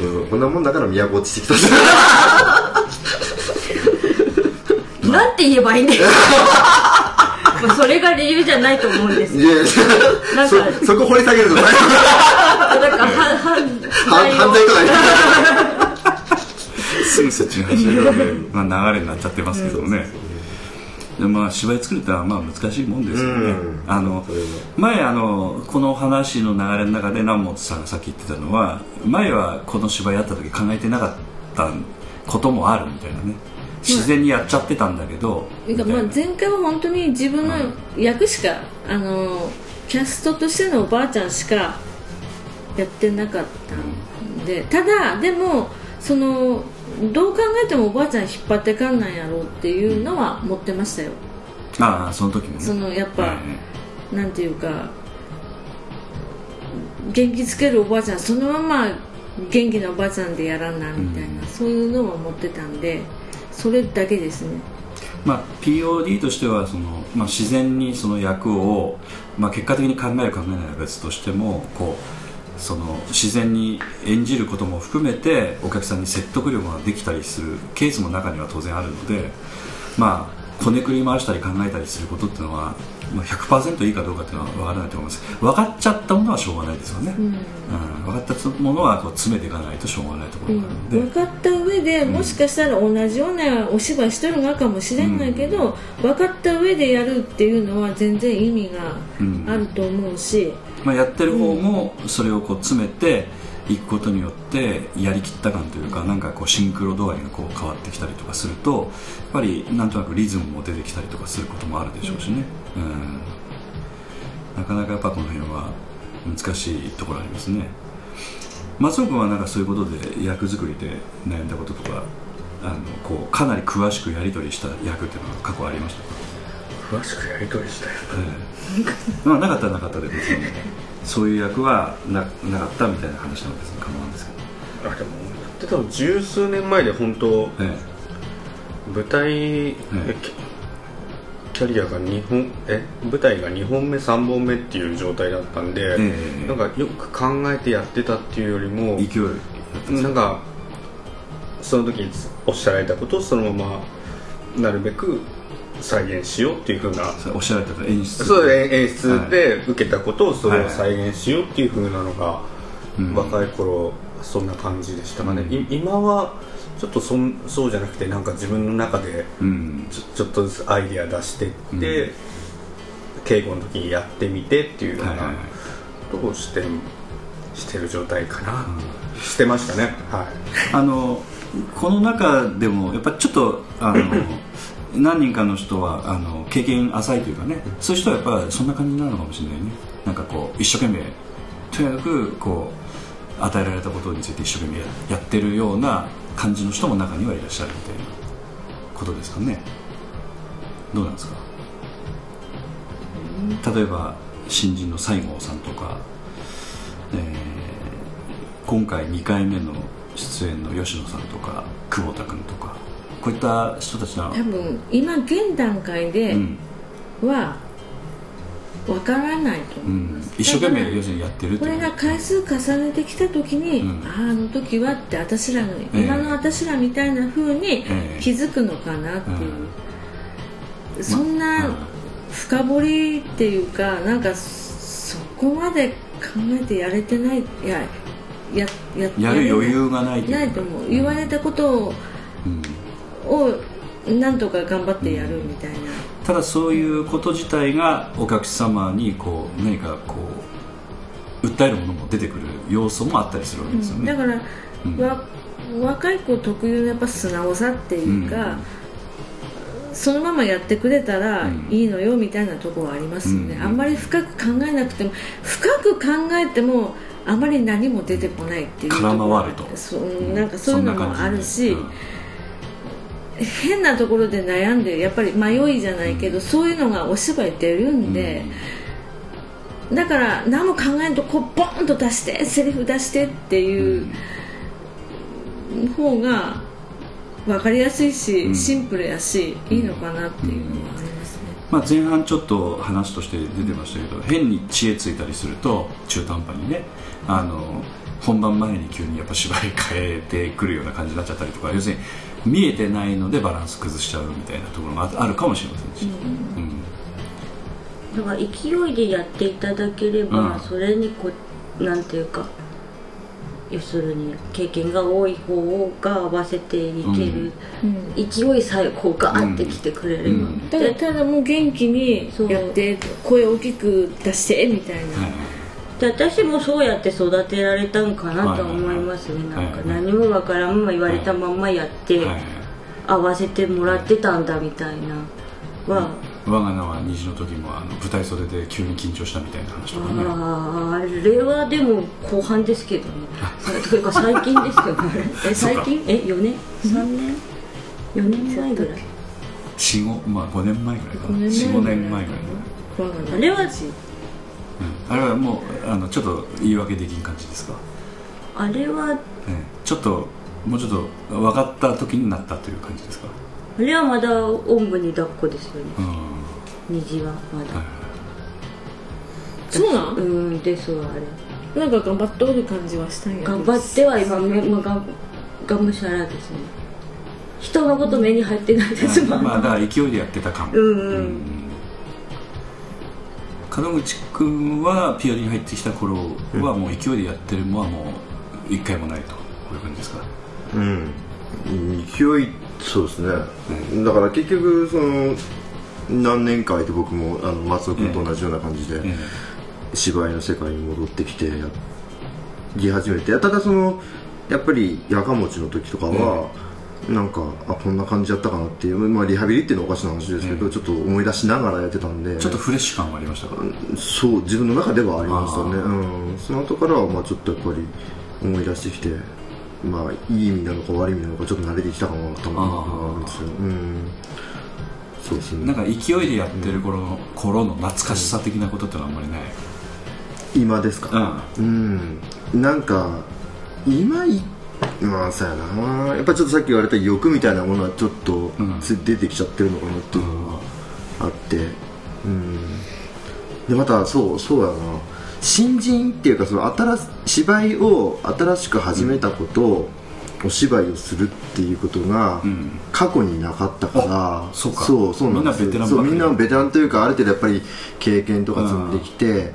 うん、こんなもんだから都落ちてきたなんて言えばいいんだよ。まあそれが理由じゃないと思うんですなんかそそこ掘り下げると大変 なんかは犯犯罪とか すぐそっちに走る、まあ、流れになっちゃってますけどね、でまあ、芝居作るってのはまあ難しいもんですよね、うん。あの前あのこの話の流れの中で南本さんがさっき言ってたのは前はこの芝居やった時考えてなかったこともあるみたいなね自然にやっちゃってたんだけど、な。んかまあ前回は本当に自分の役しか、あのキャストとしてのおばあちゃんしかやってなかったんでただでもそのどう考えてもおばあちゃん引っ張ってかんなんやろうっていうのは持ってましたよ。ああその時もね。そのやっぱ、えなんていうか元気つけるおばあちゃんそのまま元気なおばあちゃんでやらんなみたいな、そういうのは持ってたんでそれだけですね。まあ、POD としてはその、まあ、自然にその役を、まあ、結果的に考える考えないは別としてもこうその自然に演じることも含めてお客さんに説得力ができたりするケースも中には当然あるのでまあこねくり回したり考えたりすることっていうのは、まあ、100%いいかどうかっていうのは分からないと思います。分かっちゃったものはしょうがないですよね、うん。分かったものはこう詰めていかないとしょうがないところがあるので、分かった上でもしかしたら同じようなお芝居してるのかもしれないけど、分かった上でやるっていうのは全然意味があると思うし、まあ、やってる方もそれをこう詰めていくことによってやりきった感というかなんかこうシンクロ度合いがこう変わってきたりとかするとやっぱりなんとなくリズムも出てきたりとかすることもあるでしょうしね、うん、なかなかやっぱこの辺は難しいところありますね。松尾君はなんかそういうことで役作りで悩んだこととかあのこうかなり詳しくやり取りした役っていうのは過去ありましたか？詳しくやり取りしたよまあ、なかったらなかったで別にそういう役はななかったみたいな話なんです構わんですけど。あでもやってたの十数年前で本当え舞台、えキキャリアが2本え舞台が2本目3本目っていう状態だったんで、ええなんかよく考えてやってたっていうよりもえ勢いなんかその時おっしゃられたことをそのままなるべく再現しようっていうふうな。おっしゃられた演出そう演演出で受けたことをそれをはい再現しようっていうふうなのが、うん。若い頃そんな感じでしたかね、うん。い今はちょっとそんそうじゃなくてなんか自分の中でうん。ちょっとずつアイディア出してって、うん。稽古の時にやってみてっていうようなことをしてしてる状態かな、してましたね。はい。あのこの中でもやっぱちょっとあの何人かの人はあの経験浅いというかね。そういう人はやっぱそんな感じになるのかもしれないね。なんかこう一生懸命。とにかくこう与えられたことについて一生懸命やってるような感じの人も中にはいらっしゃるみたいなことですかね。どうなんですか？例えば新人の西郷さんとか、えー今回2回目の出演の吉野さんとか久保田君とか。こういった人たちは多分今現段階でうん。はわからないとう思います、ん、一生懸命要するにやってるこれが回数重ねてきた時に、うん。あああの時はって私らの、ええ。今の私らみたいな風にええ。気づくのかなっていう、そんなうん。深掘りっていうかなんかそこまで考えてやれてないいややややる余裕がないないと思う。言われたことをうんをなんとか頑張ってやるみたいな、ただそういうこと自体がお客様にこう何かこう訴えるものも出てくる要素もあったりするわけですよね、だから、若い子特有のやっぱ素直さっていうか、そのままやってくれたらうん。いいのよみたいなところはありますよね、うん。あんまり深く考えなくても深く考えてもあまり何も出てこないっていうとこなんかそういうのもあるし、そん変なところで悩んでやっぱり迷いじゃないけど、そういうのがお芝居出るんで、だから何も考えんとこうボンと出してセリフ出してっていう方が分かりやすいし、うん。シンプルやしいいのかなっていうのはありますね、まあ、前半ちょっと話として出てましたけど変に知恵ついたりすると中途半端にねあの本番前に急にやっぱ芝居変えてくるような感じになっちゃったりとか要するに見えてないのでバランス崩しちゃうみたいなところがああるかもしれませんし、うん。だから勢いでやっていただければ、うん。それにこうなんていうか要するに経験が多い方が合わせていける、うん。勢いさえこうガーってきてくれれば、うん。ただただもう元気にやって声大きく出してみたいな、はいで私もそうやって育てられたんかなと思いますね、はいはいなんか何もわからんまま言われたまんまやって、はい合わせてもらってたんだみたいな。は、我が名は虹の時もあの舞台袖で急に緊張したみたいな話とかね。あれはでも後半ですけどね。というか最近ですよねえ最近？え4年？3年？4年前ぐらい。45まあ5年前ぐらいかな。5年前45年前ぐらい。あれはうんあれはもうあのちょっと言い訳できん感じですか、あれはええ。ちょっともうちょっと分かった時になったという感じですか？あれはまだおんぶに抱っこですよね。うん。虹はまだ、はいそうなん？うんですわあれ。なんか頑張っとる感じはしたんやけど。頑張っては今め、まあ、ががむしゃらですね。人のこと目に入ってないですもん、まあだから勢いでやってた感。うん。うん門口君は POD に入ってきた頃はもう勢いでやってるのはもう一回もないと。こういう感じですか？うん。勢いそうですね、だから結局その何年か空いて僕もあの松尾君と同じような感じで、え芝居の世界に戻ってきてやり始めて。ただそのやっぱりやかもちの時とかは、なんかあこんな感じやったかなっていう、まあ、リハビリっていうのはおかしな話ですけど、ちょっと思い出しながらやってたんで。えちょっとフレッシュ感はありましたか？そう自分の中ではありましたね、うん、その後からはまあちょっとやっぱり思い出してきてまあいい意味なのか悪い意味なのかちょっと慣れてきたかなと思うんですよ。うん。そうですね。なんか勢いでやってる頃の,、頃の懐かしさ的なことってのはあんまりない？今ですか？うん、なんか今いまあそうやな。やっぱちょっとさっき言われた欲みたいなものはちょっと出てきちゃってるのかなっていうのがあって。うん。でまたそうそうやな。新人っていうかその新し芝居を新しく始めたこと、お芝居をするっていうことがん。過去になかったから、そうか。そうそうなんですよ。みんなベテランばっかり。そうみんなベテランというかある程度やっぱり経験とか積んできて、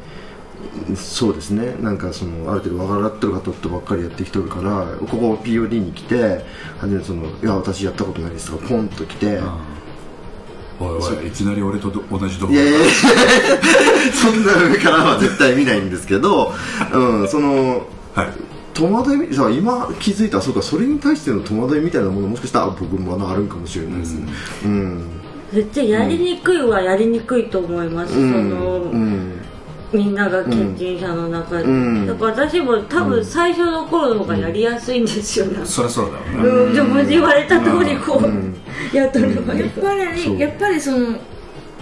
そうですね。なんかそのある程度分かってる方とばっかりやってきてるからここ POD に来て初めてその「いや私やったことないです」とかポンと来て、おいおいいきなり俺とど同じとこいやいやいや そんな上からは絶対見ないんですけど、うん、そのはい。戸惑い今気づいたそうかそれに対しての戸惑いみたいなものもしかしたら僕まだあるんかもしれないですね、うん。絶対やりにくいはやりにくいと思います、その、うんみんなが経験者の中で、うん。だから私も多分最初の頃の方がやりやすいんですよね、そりゃそうだろうね、うん、でも言われた通りこう、やっとればいいやっぱりやっぱりその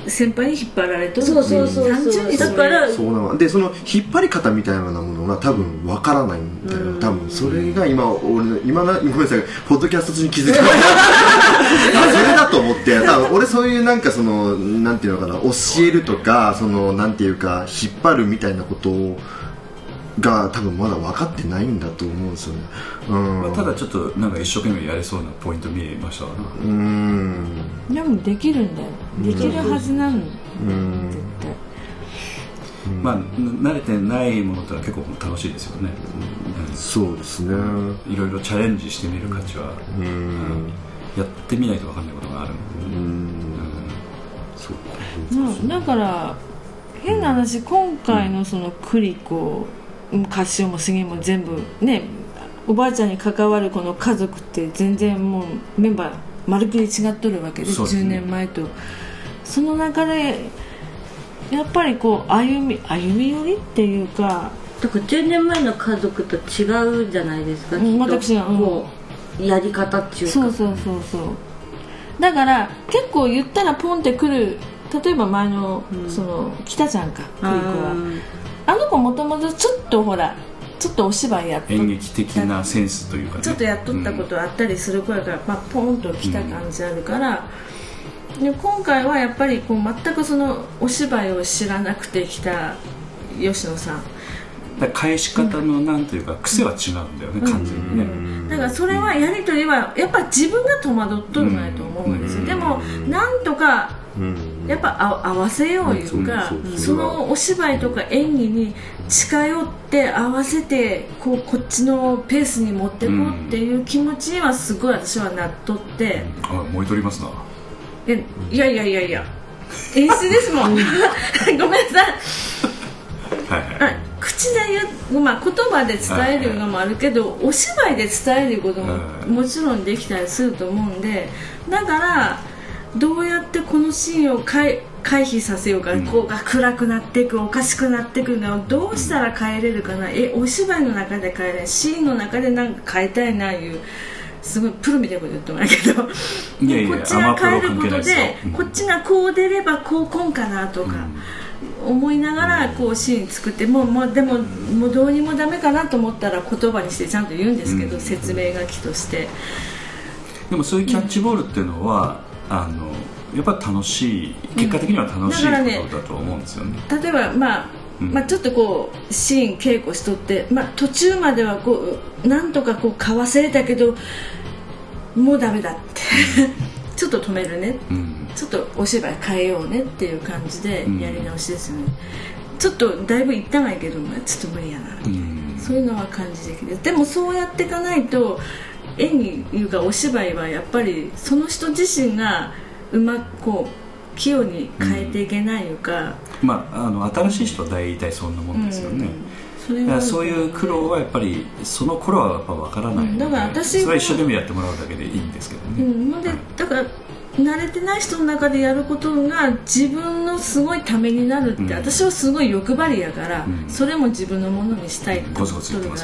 先輩に引っ張られとるそうそうそう単純に。だからそうなのでその引っ張り方みたいなものが多分わからないんだよ、多分それが今俺の今なごめんなさい。ポッドキャスト中に気づいた。あそれだと思って。多分俺そういうなんかそのなんていうのかな。教えるとかそのなんていうか引っ張るみたいなことが多分まだ分かってないんだと思うんですよね。うん、まあただちょっとなんか一生懸命やれそうなポイント見えましたわな。うん。でもできるんだよできるはずなのうん。絶対まあ慣れてないものってのは結構楽しいですよね、そうですね。うん。いろいろチャレンジしてみる価値は、うん。やってみないと分かんないことがあるんで、うん。そうか。うんだから変な話今回のそのクリコカシオも杉も全部ねおばあちゃんに関わるこの家族って全然もうメンバーまるっきり違っとるわけでですね。10年前と。その中でやっぱりこう歩み歩み寄りっていうかだから10年前の家族と違うじゃないですか、うんきっと。私がうん。こうやり方っていうか。そうそうそうそう。だから結構言ったらポンってくる例えば前の,、その北ちゃんかクリコはあの子もともとちょっとほらちょっとお芝居やっと演劇的なセンスというかね。ちょっとやっとったことあったりする声が、まあ、ポンときた感じあるから、で今回はやっぱりこう全くそのお芝居を知らなくてきた吉野さん返し方のなんていうか癖は違うんだよね、完全にね、だからそれはやり取りはやっぱ自分が戸惑っとるないと思うんですよ、でもなんとかうん。やっぱあ合わせよういうか、うん。そうそうそのお芝居とか演技に近寄って合わせてこうこっちのペースに持ってこうっていう気持ちにはすごい私はなっとって、あ燃えとりますな。えいやいやいやいや。演出ですもん。ごめんなさい。はいはい。あ口で言う、まあ、言葉で伝えるのもあるけど、お芝居で伝えることもうんもちろんできたりすると思うんでだからどうやってこのシーンを回回避させようか、こうが暗くなっていくおかしくなっていくのをどうしたら変えれるかな、えお芝居の中で変えないシーンの中でなんか変えたいないうすごいプロみたいなこと言ってもらうけど。こっちが変えることでこっちがこう出ればこうこんかなとか。思いながらこうシーン作ってもうもうでももうどうにもダメかなと思ったら言葉にしてちゃんと言うんですけど、説明書きとして。でもそういうキャッチボールっていうのは、あのやっぱ楽しい結果的には楽しいことだと思うんですよね。例えば、まあうん。まあ、ちょっとこうシーン稽古しとって、まあ、途中まではこうなんとかこうかわせれたけどもうダメだって。ちょっと止めるね。うんちょっとお芝居変えようねっていう感じでうん。やり直しですよね、ちょっとだいぶいったないけどまあちょっと無理やな。うん。そういうのは感じできるでもそうやっていかないと演技いうかお芝居はやっぱりその人自身がうまくこう器用に変えていけないいうか、まああの新しい人は大体そんなもんですよね、そだからそういう苦労はやっぱりその頃はやっぱ分からないので、うん。だから私はそれは一生懸命やってもらうだけでいいんですけどね、うん、のでだから慣れてない人の中でやることが自分のすごいためになるって、うん。私はすごい欲張りやから、うん。それも自分のものにしたいって言ってますけど、思はい。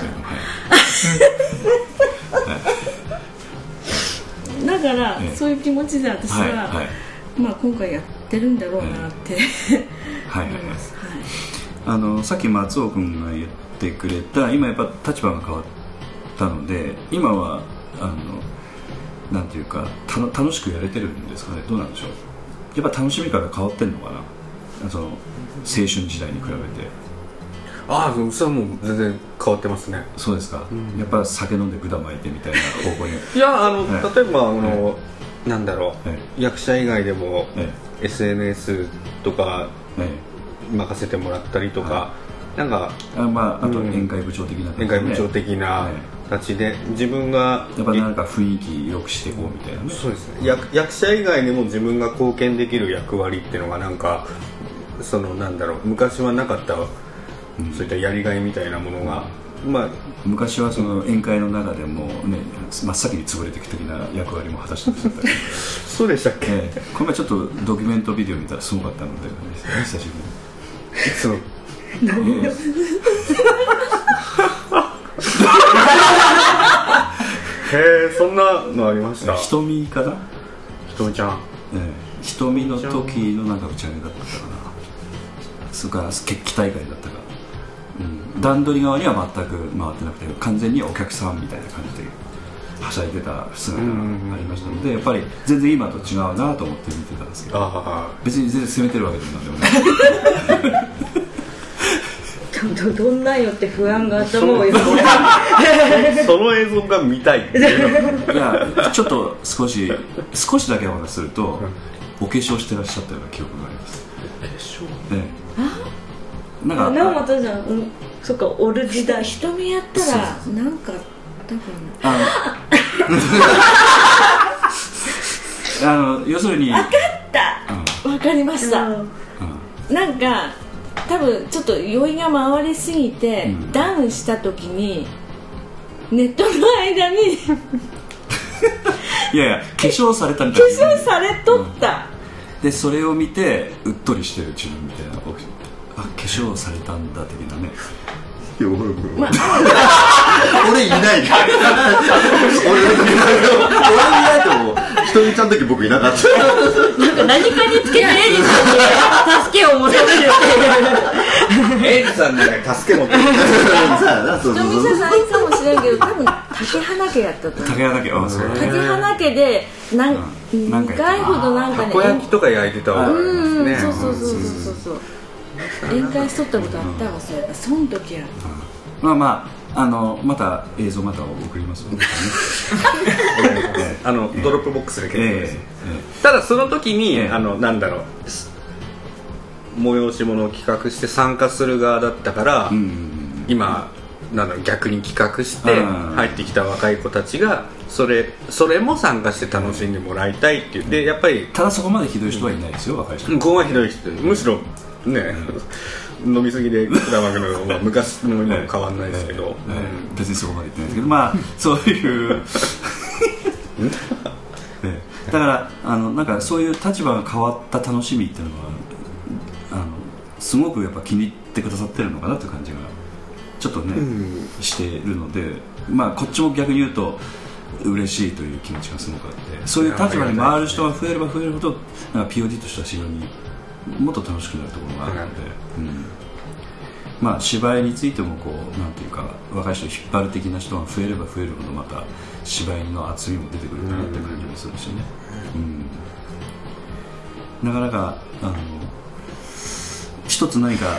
るだから、ええ。そういう気持ちで私は、はいはい。まあ、今回やってるんだろうなって、思います、はい。あのさっき松尾君が言ってくれた今やっぱ立場が変わったので今はあのなんていうかたの楽しくやれてるんですかね？どうなんでしょう？やっぱ楽しみ方変わってんのかな？その青春時代に比べて。ああそれはもう全然変わってますね。そうですか、やっぱ酒飲んでぐだ巻いてみたいな方向に。いやあの、はい。例えばあの、なんだろう、え役者以外でも、え SNS とかええ任せてもらったりとか、なんかえあまああとうん。宴会部長的な感じ宴で会部長的なえ形で自分がやっぱなんか雰囲気良くしていこうみたいなね。そうですね。役役者以外にも自分が貢献できる役割っていうのがなんかそのなんだろう昔はなかった、そういったやりがいみたいなものがまあ昔はその宴会の中でもね真っ先に潰れていく的な役割も果たしてました そうでしたっけ？ええ。この前ちょっとドキュメントビデオ見たらすごかったので久しぶりに。その？へえそんなのありました？瞳かな、ひとみちゃん。ええ、瞳の時のなんか打ち上げだったかなそれから決起大会だったか、うん、段取り側には全く回ってなくて完全にお客さんみたいな感じではしゃいでた姿がありましたのでやっぱり全然今と違うなと思って見てたんですけど。あ別に全然責めてるわけでもなんでもないどどんなんよって不安が頭をよあその映像が見たいっていうの。いやちょっと少し少しだけお話しするとお化粧してらっしゃったような記憶があります。ええ。なんか直本じゃん、うん、そっかオル時代瞳やったらなんか多分。あの あの要するに分かった。分かりました。なんか多分ちょっと酔いが回りすぎて、うん。ダウンした時にネットの間に化いやいや化粧されたみたいな。粧されとった、でそれを見てうっとりしてる自分みたいなあ化粧されたんだ的なねいや俺俺俺いない。から俺俺いないと思う。ひとみちゃんの時僕いなかった。なんか何かにつけてエリさんに。助けを求めるっていうエイジさん助け持って。さあなそうひとみさんいもしれんけど多分竹花家やったと思う。竹花家あそう。竹花家で何うん。なんか2回ほどなんかねたこ焼きとか焼いてたわけですうんねそうそうそうそうそうそう宴会しとったことあったわそういえば。そん時や。まあまああのまた映像また送りますので、ね えあの Dropbox でえ結構です、えただその時に、ええ。あのなんだろう。催し物を企画して参加する側だったから、えうん今なんだろう逆に企画してうん。入ってきた若い子たちがそれそれも参加して楽しんでもらいたいっていう。でやっぱりただそこまでひどい人はいないですよ若い人。ここがひどい人。むしろね、飲みすぎで管巻くのは昔の今も変わんないですけど、別にそこまで言ってないですけどまあそういう ええだからあのなんかそういう立場が変わった楽しみっていうのはあのすごくやっぱ気に入ってくださってるのかなという感じがちょっとね、しているのでまあこっちも逆に言うと嬉しいという気持ちがすごくあってそういう立場に回る人が増えれば増えるほどなんか POD としては非常にもっと楽しくなるところがあるので、うん。まあ、芝居についてもこうなんていうか若い人を引っ張る的な人が増えれば増えるほどまた芝居の厚みも出てくるかなって感じもするしね、うん、なかなかあの一つ何か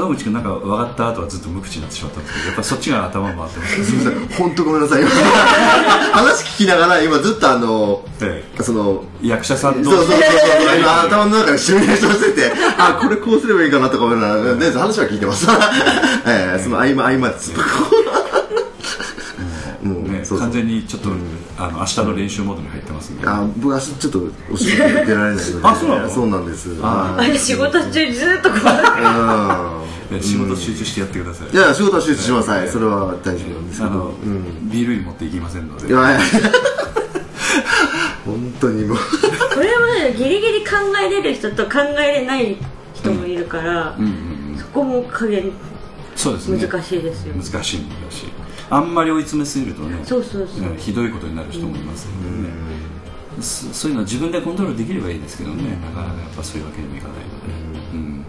門口君なんか分かった後はずっと無口になってしまったんですけどやっぱそっちが頭回ってます。すみません本当ごめんなさい。話聞きながら今ずっとあのえその役者さんとそうそうそうそう今頭の中でシミュレーションしててあこれこうすればいいかなとか思いながらで話は聞いてます。ええその合間合間です完全にちょっと、あの明日の練習モードに入ってますんで。あ僕はちょっとお仕事出られないので。あそうなの？そうなんです。ああれ仕事中ずっとこう。仕事集中してやってください、いや仕事は集中します。はい。それは大丈夫なんですけど。あの、うん。ビールに持っていきませんので。いやいや。本当にもう。これはねギリギリ考えれる人と考えれない人もいるから、うんうんうん。そこも加減そうですね。難しいですよ、難しい難しいあんまり追い詰めすぎるとねそうそうそう、ねひどいことになる人もいますのでね、そそういうのは自分でコントロールできればいいですけどね、なかなかやっぱそういうわけにもいかないので、うん。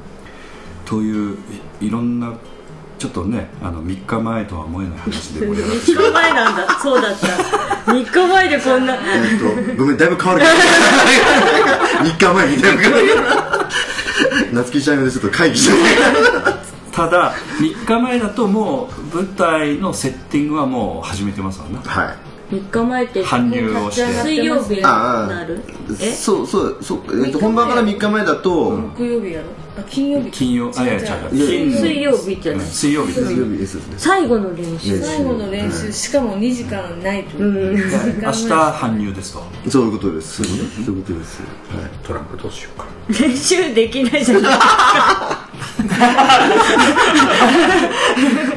といういいろんなちょっとねあの3日前とは思えない話で盛り上がって。しま3日前なんだ。そうだった。3日前でこんな。えっとごめんだいぶ変わるけど。3日前みたいな。夏希ちゃんがちょっと会議してただ3日前だともう舞台のセッティングはもう始めてますわな。はい。3日前って搬入をして。水曜日になる？え？そうそうそう、えっと、本番から3日前だと、木曜日やろ？あ金曜日金曜あいや違ういや金水曜日じゃうんない。水曜日です。水曜日ですね。最後の練習。最後の練習しかも2時間ないと。うん。2時間明日搬入ですとそういうことです。そういうことです、はい。トラックどうしようか。練習できないじゃない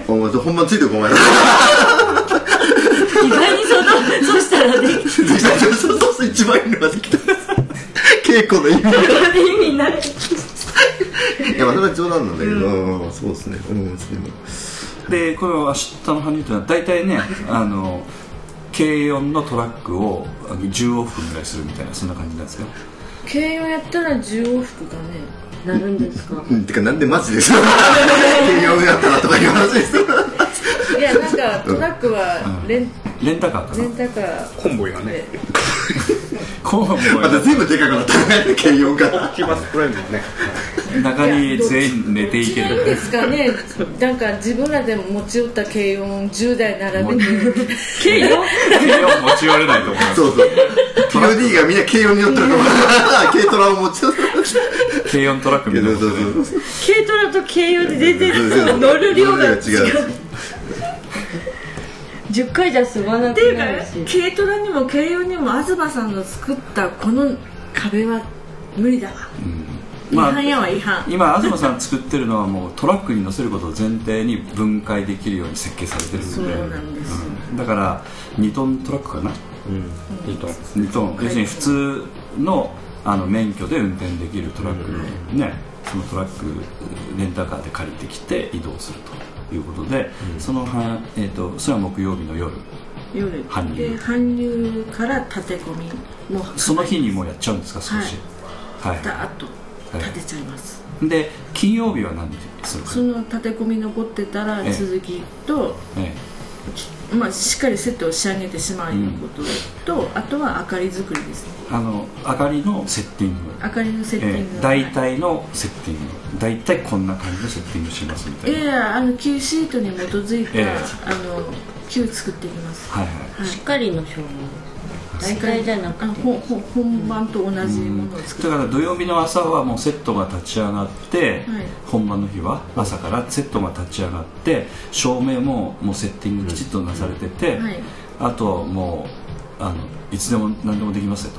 お本ついてこない意外にそのそしたらできそうそうそう一番いいのができた稽古の意味が意味ないいやまあそれは冗談なんだけど、そうですね思うんでもでこの「明日の羽生」というのは大体ねあの軽音のトラックを10往復ぐらいするみたいなそんな感じなんですよ軽音やったら10往復かねなるんですかうんてかなんでマジですよ慶応やったらとかいう話ですいやなんかトラックはレン,、レンタカーかな。レンタカー。コンボイがね。でこうまた全部でかくなったね慶応が。キーバスプライムもね。中に全員寝ていける。ですかね。なんか自分らで持ち寄った軽音10台並べて。軽音？軽音持ち寄れないと思います。そうそう。POD が みんな慶応に寄ってると思う軽トラを持ち寄ってる軽音トラックみたいなそうそうそう。軽トラと軽用で全然乗る量が違う10回じゃ済まなくっていうかなるし軽トラにも軽音にも東さんの作ったこの壁は無理だわ、違まあ反やわ違反。今東さん作ってるのはもうトラックに乗せることを前提に分解できるように設計されてるそうのでなんですよ、うん。だから2トントラックかな？いいと2トン。要するに普通のあの免許で運転できるトラックにねそのトラックレンタカーで借りてきて移動するということで、そのは、えー、とそれは木曜日の夜。夜。搬入。で搬入から立て込みもその日にもうやっちゃうんですか少し。はい、ダーッと立てちゃいます、で金曜日は何するか。その立て込み残ってたらええ。続きと、えまあ、しっかりセットを仕上げてしまういうことと、あとは明かり作りですね。えあの明かりのセッティング。明かりのセッティング、ええ大体のセッティング。大体こんな感じのセッティングしますみたいな、いやいやあの Q シートに基づいた、ええ。あの Q 作っていきます。はいはい。しっかりの証明大体じゃなくて。本番と同じものを作る、だから土曜日の朝はもうセットが立ち上がって、はい。本番の日は朝からセットが立ち上がって照明ももうセッティングきちっとなされてて、はい。あともうあのいつでも何でもできますよ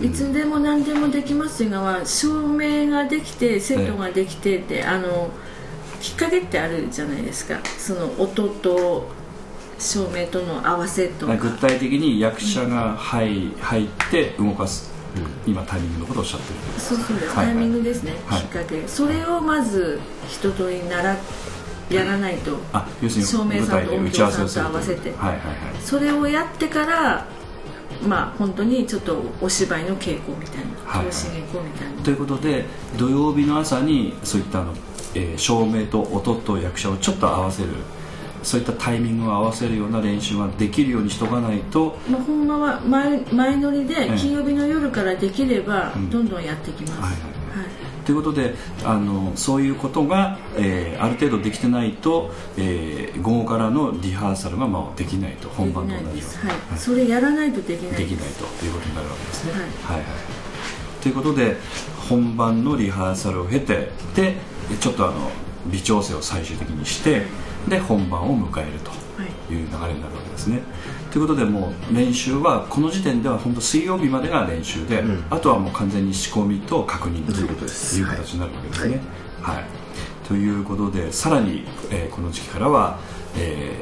と。いつでも何でもできますがは照明ができてセットができてって、あのきっかけってあるじゃないですか。その音と照明との合わせとか。具体的に役者が入入って動かす、今タイミングのことをおっしゃってる。そうそうです、はいはい。タイミングですね、はい。きっかけ。それをまず一通りならやらないと。あ要するに照明舞さんと音台で打ち合わ響さんと合わせてはいはいはい。それをやってからまあ本当にちょっとお芝居の稽古みたいな。はい投資稽古みたいな、ということで土曜日の朝にそういったあの、えー照明と音と役者をちょっと合わせるそういったタイミングを合わせるような練習ができるようにしとかないとまあ、ほんまは前前乗りでええ。金曜日の夜からできればうんどんどんやっていきます、はい。はい。ということであのそういうことが、えーある程度できてないと、えー午後からのリハーサルが、まあ、できないと本番と同じように。はい。それやらないとできないできないということになるわけですね。はい。はい。はいということで本番のリハーサルを経てでちょっとあの微調整を最終的にしてで本番を迎えるとはい。いう流れになるわけですね。ということでもう練習はこの時点では本当水曜日までが練習で、ん。あとはもう完全に仕込みと確認とということですいう形になるわけですね。はい。ということでさらに、えーこの時期からは、え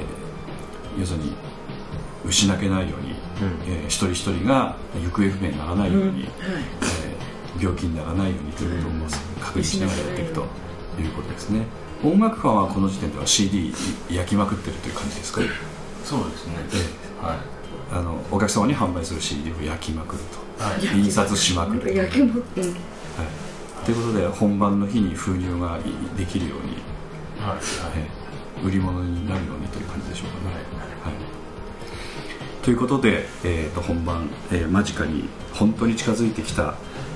ー要するに失けないように、えー一人一人が行方不明にならないように、えー病気にならないようにということを確認しながらやっていくということですね音楽ファンはこの時点では CD 焼きまくってるという感じですか、そうですね。えはあのお客様に販売する CD を焼きまくるいはい。と印刷しまくる。と、はい、焼きもうんということで本番の日に封入ができるように、はいえー売り物になるようにという感じでしょうかね、はい、ということで、えー、と本番、えー間近に本当に近づいてきた、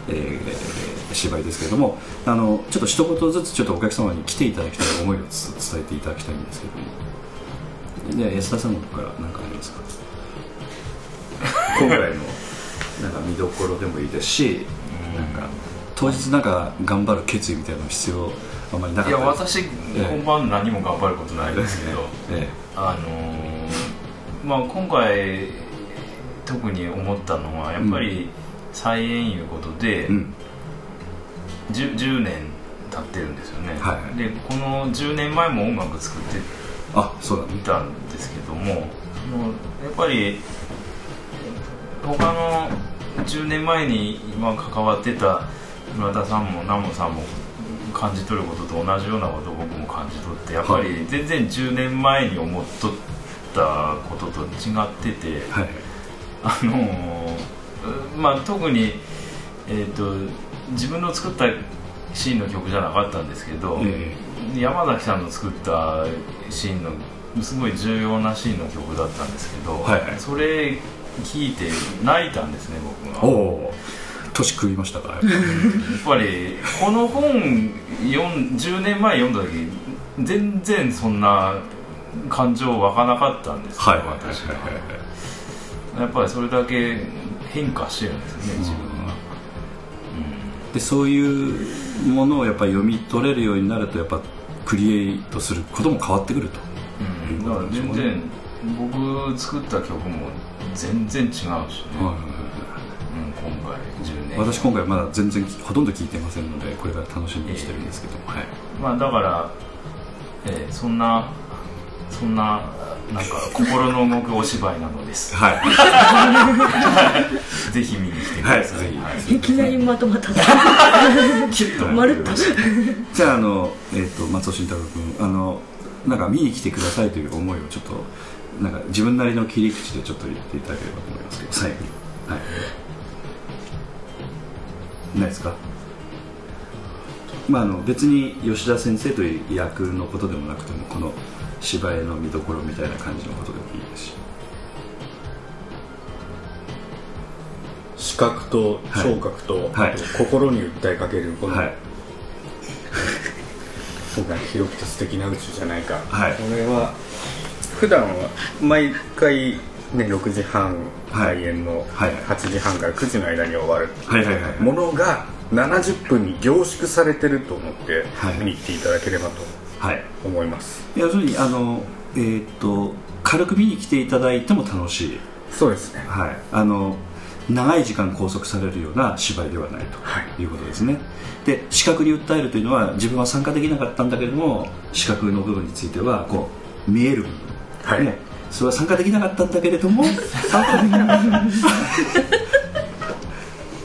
えー芝居ですけれどもあのちょっと一言ずつちょっとお客様に来ていただきたい思いをつ伝えていただきたいんですけども。じゃあ安田さんの方から何かありますか？今回のなんか見どころでもいいですしなんか当日なんか頑張る決意みたいなの必要あんまりなかいやったです私本番何も頑張ることないですけどえ。あのーまあ今回特に思ったのはやっぱり再演いうことでえうん。10, 10年経ってるんですよね、はいはい。でこの10年前も音楽作ってあそうだ。ね見たんですけどもやっぱり他の10年前に今関わってた村田さんも南本さんも感じ取ることと同じようなことを僕も感じ取ってやっぱり全然10年前に思っとったことと違ってて、はい。あのーまあ、特に、えー、と自分の作ったシーンの曲じゃなかったんですけど、え山崎さんの作ったシーンのすごい重要なシーンの曲だったんですけど、はいはい。それ聞いて泣いたんですね僕おが。お年食いましたかやっぱり。この本読ん10年前読んだ時全然そんな感情湧かなかったんですけど、はいはいはい私ははい。やっぱりそれだけ変化してるんですね自分が、でそういうものをやっぱり読み取れるようになるとやっぱクリエイトすることも変わってくると。うん、だから全然僕作った曲も全然違うしね、はいはいはいうん、今回10年。私今回まだ全然ほとんど聞いてませんのでこれから楽しみにしてるんですけど、はい。まあだから、えーそんなそんななんか心の動くお芝居なのです。はい。ぜひ見に来てください、はいはい。いきなりまとまった。まるっと。じゃああの、えー、と松尾慎太郎君あのなんか見に来てくださいという思いをちょっとなんか自分なりの切り口でちょっと言っていただければと思いますけど最後に。はい。ないですか？まああの別に吉田先生という役のことでもなくてもこの芝居の見どころみたいな感じのことでもいいですし。視覚と聴覚と、はい。心に訴えかけるこの、はい。僕が広くて素敵な宇宙じゃないか、はい。これは普段は毎回、ね、6時半はい。開演のはい。8時半から9時の間に終わる。ものが70分に凝縮されてると思ってはい。見に行っていただければとはい。思います、要するにあのえーっと軽く見に来ていただいても楽しい。そうですね。はい、あの長い時間拘束されるような芝居ではないとはい。いうことですね、で視覚に訴えるというのは自分は参加できなかったんだけれども視覚の部分についてはこう見える部分、はい。ね、それは参加できなかったんだけれども 参加できなかった。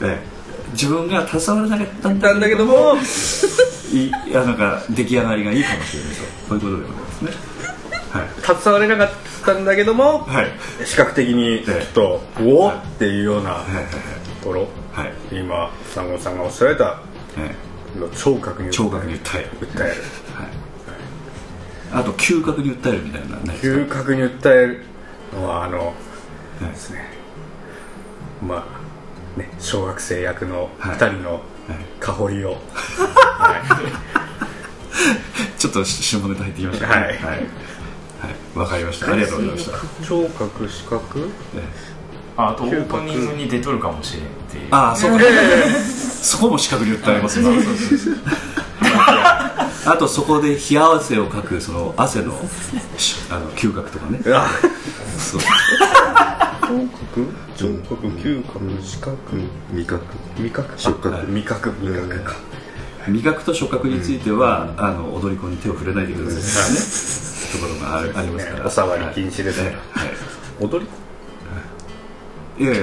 ええ。自分が携わらなかったんだけども いいあなんか出来上がりがいいかもしれないとこういうことでございますね。はい。携われなかったんだけども、はい。視覚的にちょっと、おおっていうようなはい。はいところ、はい。今三郷さんがおっしゃられたはい聴覚に聴覚に訴える。訴える。あと嗅覚に訴えるみたいな嗅覚に訴えるのはあのはいですね。まあね小学生役のはい。2人の香りを、ちょっと下ネタ入ってきましたね。はい。はい、はい。わかりました。ありがとうございました。聴覚視覚？ああとオープニングに出とるかもしれんっていう。ああそこ、そこも視覚に訴えます。ね あとそこで冷や汗をかくその汗のしあの嗅覚とかね。あそう聴覚聴覚嗅覚視覚味覚味覚触覚あ味覚味覚か味覚と触覚については、あの踊り子に手を触れないでくださいね、ところがあるありますから、お触り禁止ですねはい。はい。踊り？い。やいやい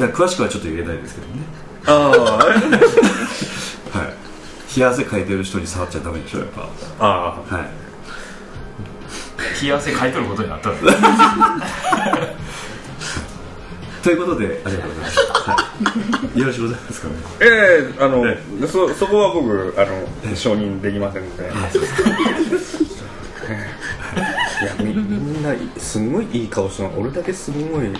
や詳しくはちょっと言えないですけどね。ああはい。冷や汗かいてる人に触っちゃダメでしょやっぱ。あはい。冷や汗かいとることになったの ということでありがとうございました、はい、よろしくございますかね。ええあの、えそそこは僕あの承認できませんので、いやみみんなすごいいい顔してる俺だけすごい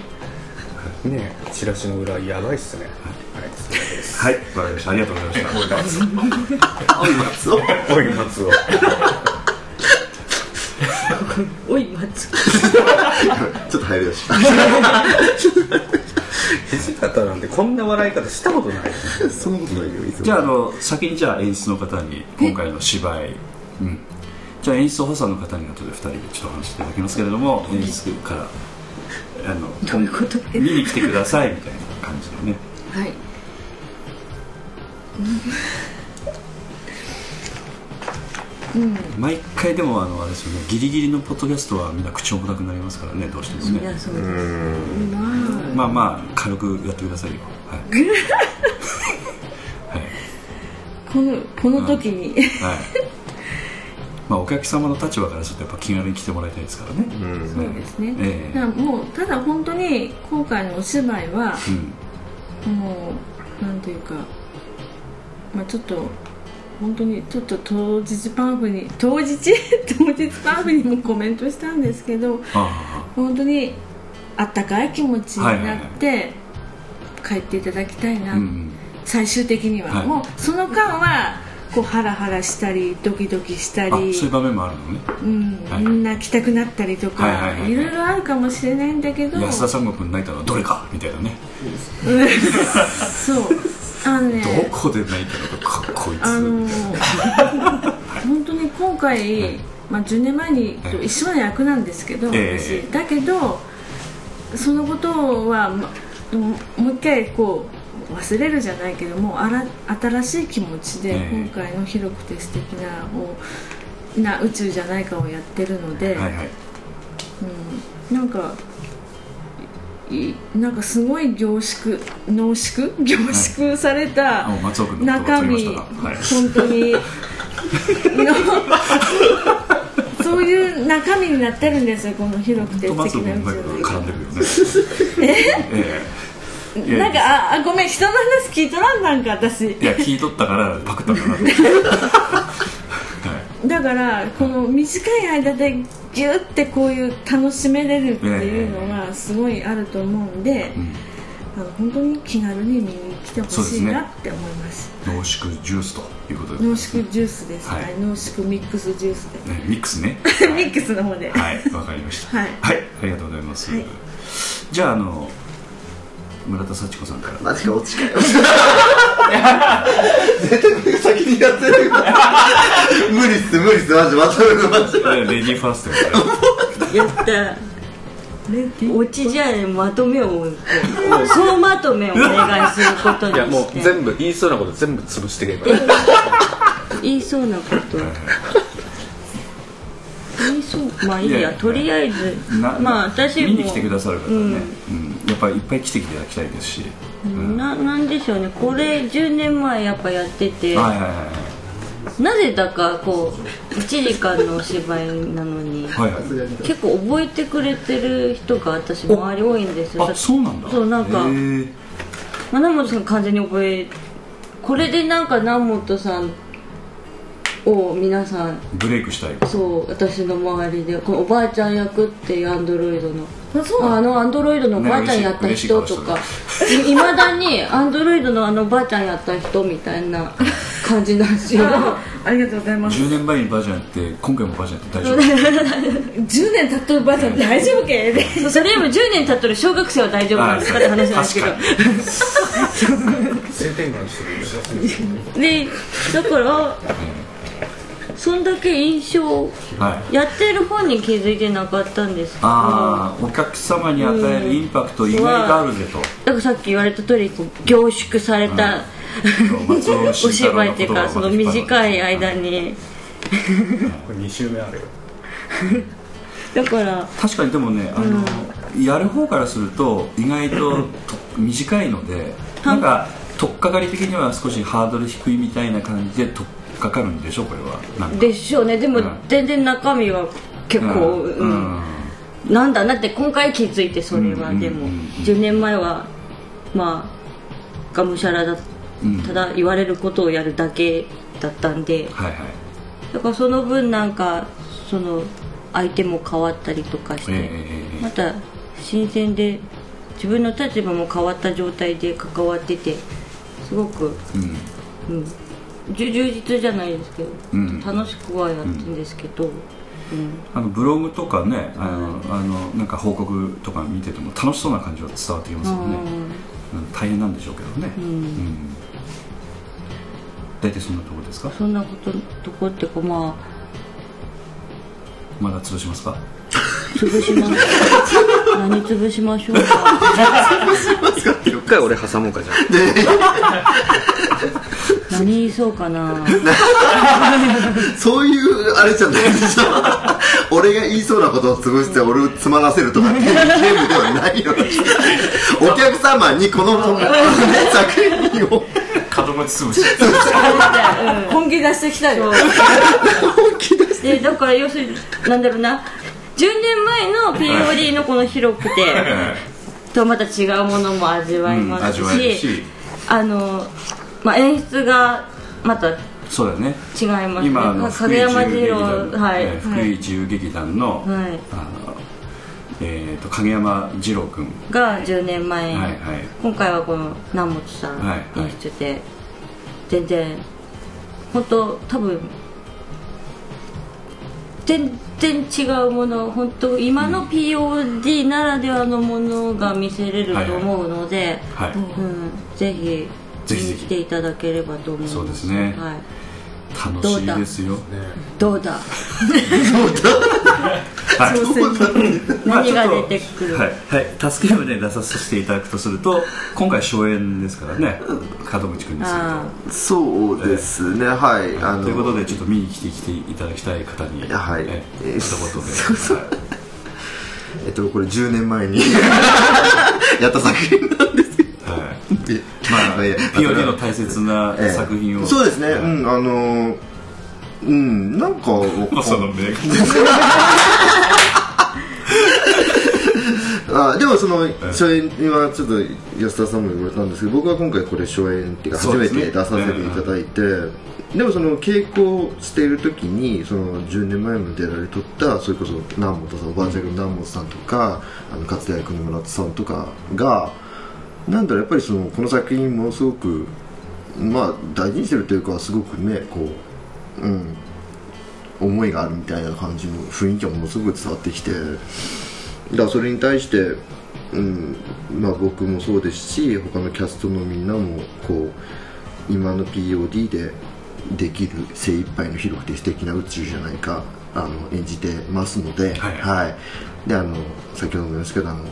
ねチラシの裏やばいっすね。はい。わかりましたありがとうござい。ましたそうおい。松尾おい松ちょっと入りだし。土方なんてこんな笑い方したことないそんなことないよじゃああの先にじゃあ演出の方に今回の芝居、うん、じゃあ演出補佐の方に後で2人でちょっと話していただきますけれども演出からあのどういうこと？見に来てくださいみたいな感じのね。はい毎回でもあのあれですよねギリギリのポッドキャストはみんな口重たくなりますからねどうしてもね。いやそうですまあまあまあ軽くやってくださいよ。はい、はい。このこの時に、はい。まあ、お客様の立場からするとやっぱ気軽に来てもらいたいですからね、そうですね、ええ。だからもうただ本当に今回のお芝居は、うん。もうなんていうか、まあ、ちょっと本当にちょっと当日パンフに当日？当日パンフにもコメントしたんですけどあ本当にあったかい気持ちになって帰っていただきたいな、あうん。最終的には、はい。もうその間はこうハラハラしたりドキドキしたり。あそういう場面もあるのね。うん。はいみんな泣きたくなったりとか、はいはいはいはい。いろいろあるかもしれないんだけど。安田三国に泣いたのはどれかみたいなね。そうあのね。どこで泣いたのかかこいつ、あのー本当に今回、まあ、10年前にと一緒の役なんですけど、ええ。私だけどそのことは、ま、もう一回こう忘れるじゃないけどもあら新しい気持ちで、ええ。今回の広くて素敵なをな宇宙じゃないかをやってるので、はいはい。うん、なんかいなんかすごい凝縮濃縮？凝縮された、中身、はい本当に。の そういう中身になってるんですよこの広くて素敵なト君うまく宇絡んでるよね。え？えいやなんかああごめん人の話聞いとらんなんか私。いや聞いとったからパクったんかなだからこの短い間でギュッてこういう楽しめれるっていうのがすごいあると思うんで、うん。あの本当に気軽に見に来てほしいなって思います。濃縮ジュースということで、濃縮ジュースです、はい。はい、濃縮ミックスジュースで、ね、ミックスね。ミックスの方で、はい。わかりました。はい。ありがとうございます、はい。じゃああの村田幸子さんから。マジか落ちかよ絶対先にやってる。無理っす無理っすマジまとめるマジレディーファーストやったオチじゃあまとめを総まとめをお願いすることにいやもうして全部言いそうなこと全部潰していけば言いそうなこと 言いそう。まあいいやとりあえず。なまあ私も。見に来てくださる方ね、うん。うん。やっぱりいっぱい来ていただきたいですし、うん。ななんでしょうね。これ10年前やっぱやってて、はいはいはいなぜだかこう1時間のお芝居なのに。はいはい。結構覚えてくれてる人が私周り多いんですよ。あそうなんだ。そうなんか。南本さん完全に覚えこれでなんか南本さんを皆さんブレイクしたい。そう私の周りでこのおばあちゃん役っていうアンドロイドのあそう。あのアンドロイドのおばあちゃんやった人とかいまだにアンドロイドのあのおばあちゃんやった人みたいな 感じなんですよ。あありがとうございます。10年前にバージョンやって今回もバージョンやって大丈夫。10年経っとるばあちゃん大丈夫け？でそれよりも10年経ってる小学生は大丈夫なんです。かって話なんですけど。でだからそんだけ印象はい。やってる本に気づいてなかったんですけど。ああお客様に与えるインパクト意外があるぜと、だからさっき言われた通りこう凝縮された、松尾 お芝居っていうかその短い間に。にこれ2週目あるよ。だから確かにでもねあの、やる方からすると意外とと短いのでなんか取っかかり的には少しハードル低いみたいな感じで取っかかるんでしょ？これは。でしょうね。でもうん。全然中身は結構、ううん。ん。なんだなって今回気づいてそれは、うんでも、うん。うん10年前はまあがむしゃらだうん。ただ言われることをやるだけだったんで。はいはい。だからその分なんかその相手も変わったりとかして、ええええ。また新鮮で自分の立場も変わった状態で関わっててすごく、うん。うん、充充実じゃないですけど、うん。楽しくはやってるんですけど、うん。あのブログとかねあの、あのなんか報告とか見てても楽しそうな感じは伝わってきますよね、うん。大変なんでしょうけどね、うん。うん。大体そんなところですか？そんなこととこってかまあまだ潰しますか？潰します。何潰しましょうか？一回俺挟もうかじゃあ 何言いそうかな。そういうあれじゃない。でしょ俺が言いそうなことを潰して俺をつまらせるとかっていうゲームではないよ。お客様にこの、ね、作品を潰し。本気出してきたよ。でだから要するになんだろうな。10年前の POD のこの広くてとまた違うものも味わえうんますしし。あの、まあ、演出がまたそうだよね。違いますね。今あの福井影山二自由劇郎団、はい、えー福井自由劇団の,、はい。あのえー、と影山二郎君。が10年前、はいはい。今回はこの南本さんはいはい。演出で、全然本当多分全然違うもの本当今の POD ならではのものが見せれると思うので、はい、うん、ぜひぜひ来ていただければと思います。そうですね。はい、楽しいですよ。どうだ？はい 何が出てくる、はい、はい、助けをね出させていただくとすると今回初演ですからね。門口君にするあそうですね。はい。あのとということでちょっと見に来てきていただきたい方にはい。ええー一言で、はい。えっとこれ10年前に。やった作品なんですけど。はい。でまあ POD の大切なええ。作品を、そうですね、はい。うんあのうんなんかその あでもその初演今ちょっと安田さんも言われたんですけど僕は今回これ初演っていうか初めて出させていただいてでもその稽古している時にその10年前も出られとったそれこそ南本さんおばあちゃんの南本さんとかあのかつて役の村田さんとかがなんだろうやっぱりそのこの作品ものすごくまあ大事にしてるというかすごくねこううん思いがあるみたいな感じの雰囲気がものすごく伝わってきてだそれに対して、うんまあ、僕もそうですし他のキャストのみんなもこう今の POD でできる精一杯の広くて素敵な宇宙じゃないかあの演じてますので,、はいであの先ほども言いましたけどあのね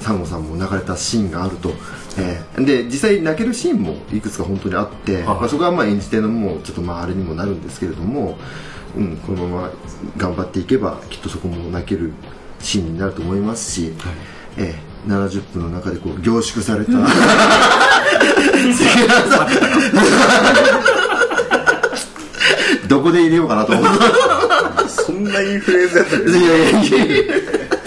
サンゴさんも泣かれたシーンがあると、えーで実際泣けるシーンもいくつか本当にあって、はいまあ、そこはまあ演じ手のもうちょっとまああれにもなるんですけれども、うん、このまま頑張っていけばきっとそこも泣けるシーンになると思いますし、えー70分の中でこう凝縮された、どこで入れようかなと思って そんなインフレーズやったけ？どいやいやいや。ね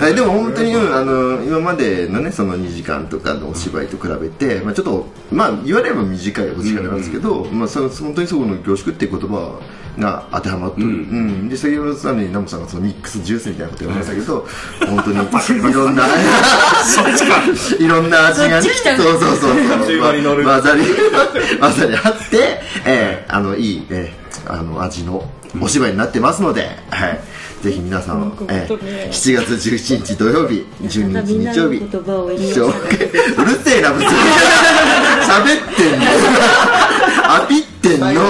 はい、でも本当に、うんあの今までのねその2時間とかのお芝居と比べて、まあ、ちょっとまあ言われれば短いお時間なんですけど、まあ、その本当にそこの凝縮っていう言葉が当てはまってる、うん。で先ほどさんにナムさんがそのミックスジュースみたいなこと言われましたけど、本当に いろんないろんな味がねそうそうそうそう。場に乗る。まざりまさにあって、えーあのいい、えーあの味のお芝居になってますので、はい、ぜひ皆さん、えー7月17日土曜日12日日曜日。う。るせえな別に喋ってんの。アピってんの。最後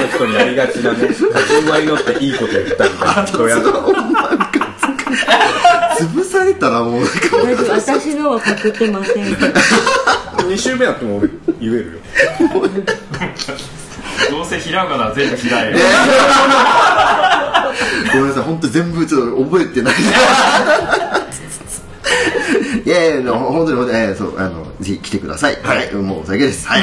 の人にありがちなね立ち回り乗っていいこと言ったみたいな人や潰されたらもう 私のは隠ってません。2週目やっても俺言えるよ。どうせひらがな全部開いごめんなさい。本当全部ちょっと覚えてない。いやいや本当に本当に、えーそうあのぜひ来てください。はい、もうお酒です。はい。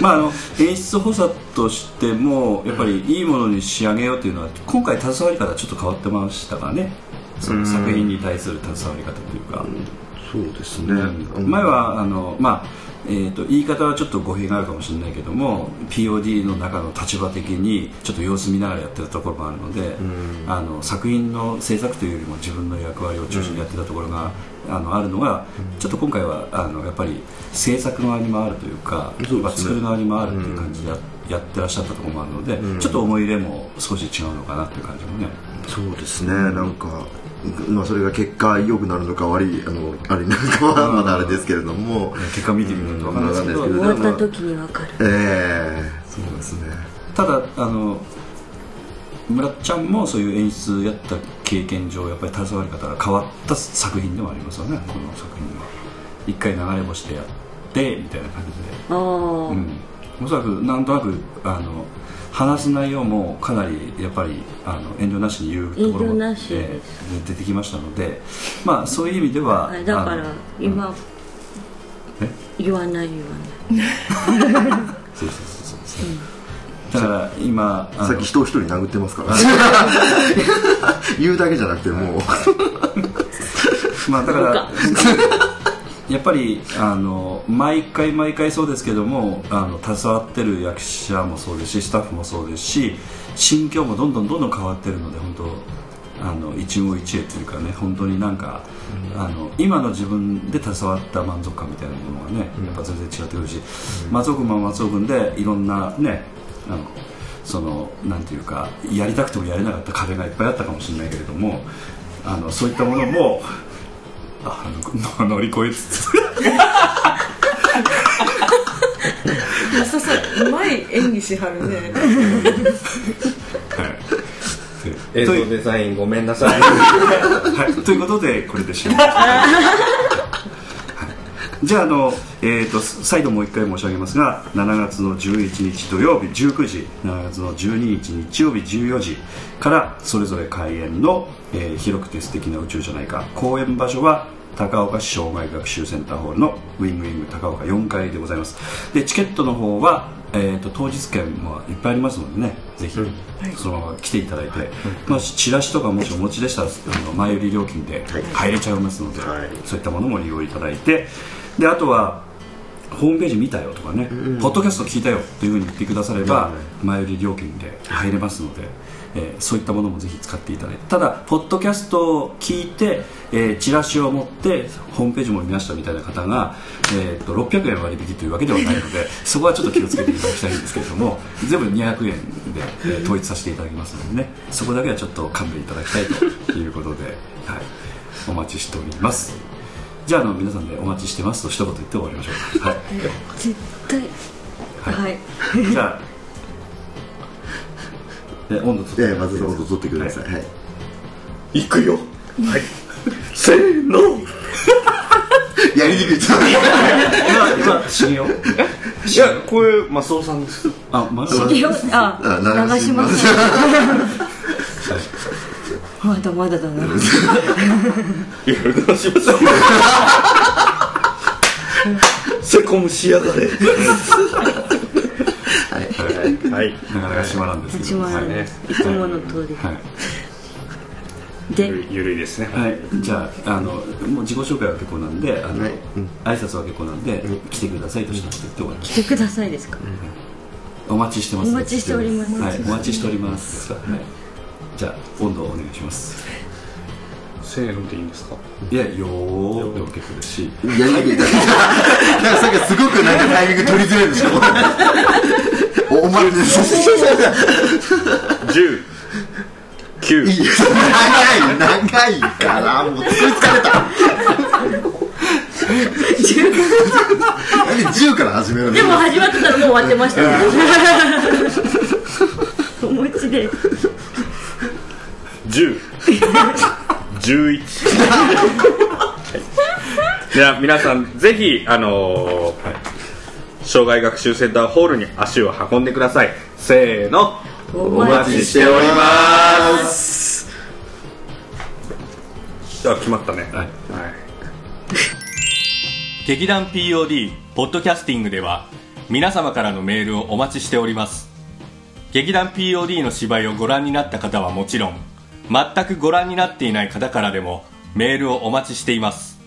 まあ、あの演出補佐としてもやっぱりいいものに仕上げようというのは今回携わり方ちょっと変わってましたからね。その作品に対する携わり方というか、そうですね、うん。前はあの、まあえー、と言い方はちょっと語弊があるかもしれないけども POD の中の立場的にちょっと様子見ながらやってたところもあるので、あの作品の制作というよりも自分の役割を中心にやってたところが、あのあるのがちょっと今回はあのやっぱり制作側に回るというかまあ作る側に回るっていう感じでや,、やってらっしゃったところもあるので、ちょっと思い入れも少し違うのかなっていう感じもね。そうですね、なんか、まあ、それが結果良くなるのか悪い あのあれなのかはまだあれですけれども、結果見てみないと分からないですけど、うん終わった時に分かる。ええそうですね。ただあの村ちゃんもそういう演出やった経験上やっぱり携わり方が変わった作品でもありますよね。この作品は。一回流れ星でやでみたいな感じで、ああ、うん、おそらくなんとなくあの話す内容もかなりやっぱりあの遠慮なしに言うところも遠慮なしです。えー出てきましたのでまあそういう意味では、はい、だから今、え？言わない言わないそうそうそうそう、だから今さっき人を一人殴ってますから。言うだけじゃなくてもう。まあだからかやっぱりあの毎回毎回そうですけどもあの携わってる役者もそうですしスタッフもそうですし心境もどんどんどんどん変わってるので本当あの一期一会というかね本当になんか、あの今の自分で携わった満足感みたいなものがね、やっぱ全然違ってくるし、松尾君も松尾君でいろんなねあのそのなんていうかやりたくてもやれなかった壁がいっぱいあったかもしれないけれどもあのそういったものもあの 乗り越えつつ。安田さんうまい演技しはるね。映像デザインごめんなさい。はい、ということでこれで終了。は いじゃああの、えー、と再度もう一回申し上げますが7月の11日土曜日19時7月の12日日曜日14時からそれぞれ開演の、えー広くて素敵な宇宙じゃないか公演場所は高岡市障害学習センターホールのウィングウィング高岡4階でございます。でチケットの方は、えー、と当日券もいっぱいありますのでねぜひ、そのまま来ていただいて、まあ、チラシとかもしお持ちでしたらあの前売り料金で入れちゃいますので、はい。そういったものも利用いただいてであとはホームページ見たよとかね、ポッドキャスト聞いたよというふうに言ってくだされば、前売り料金で入れますので、えーそういったものもぜひ使っていただいてただポッドキャストを聞いて、えーチラシを持ってホームページも見ましたみたいな方が、えー、と600円割引というわけではないので そこはちょっと気をつけていただきたいんですけれども全部200円で、えー統一させていただきますのでねそこだけはちょっと勘弁いただきたいということで、はい、お待ちしておりますじゃああの皆さんでお待ちしてますと一言言って終わりましょう。はい。絶対。はい、じゃあ、え温度とええまず温度取ってください、はい。行くよ。はい。せーの。やりにくいちょっと今今信用いやこれマスオさんです。あまだいやああ流します まだまだだな。いや流しますセコムしやがれ。はい。なかなか島なんですけど一万はい、つもの通りはい。でゆるい。ですねはい、じゃああのもう自己紹介は結構なんであの、はい。うん挨拶は結構なんで、来てください。としまして言っ来てください。ですかお待ちしてますお待ちしておりますはい、お待ちしております、はい、じゃあ温度をお願いします。せーのでいいんですか？いやよーでも結構ですし。やりにくいなんかさっきすごくなんかタイミング取りづらいでしょおお前です。10 9い長い長いからもう作り疲れた。なんで10から始めるの？でも始まってたらもう終わってましたねお餅で10 11では皆さんぜひあのー障害学習センターホールに足を運んでください。せーの。おお待ちしております。では決まったね。はい。はい。劇団 POD ポッドキャスティングでは皆様からのメールをお待ちしております。劇団 POD の芝居をご覧になった方はもちろん全くご覧になっていない方からでもメールをお待ちしています。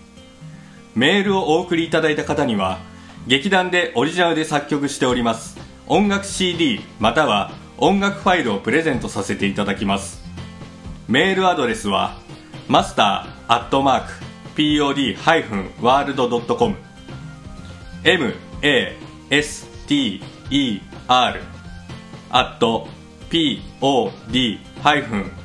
メールをお送りいただいた方には劇団でオリジナルで作曲しております音楽 CD または音楽ファイルをプレゼントさせていただきます。メールアドレスはマスターアットマーク pod-world.com master アット pod-world.com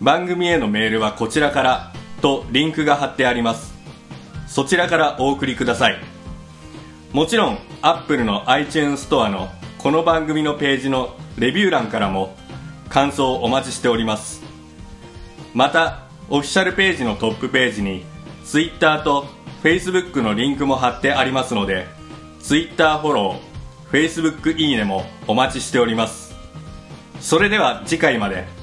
番組へのメールはこちらからとリンクが貼ってあります。そちらからお送りください。もちろん Apple の iTunes ストアのこの番組のページのレビュー欄からも感想をお待ちしております。またオフィシャルページのトップページに Twitter と Facebook のリンクも貼ってありますので Twitter フォロー Facebook いいねもお待ちしております。それでは次回まで。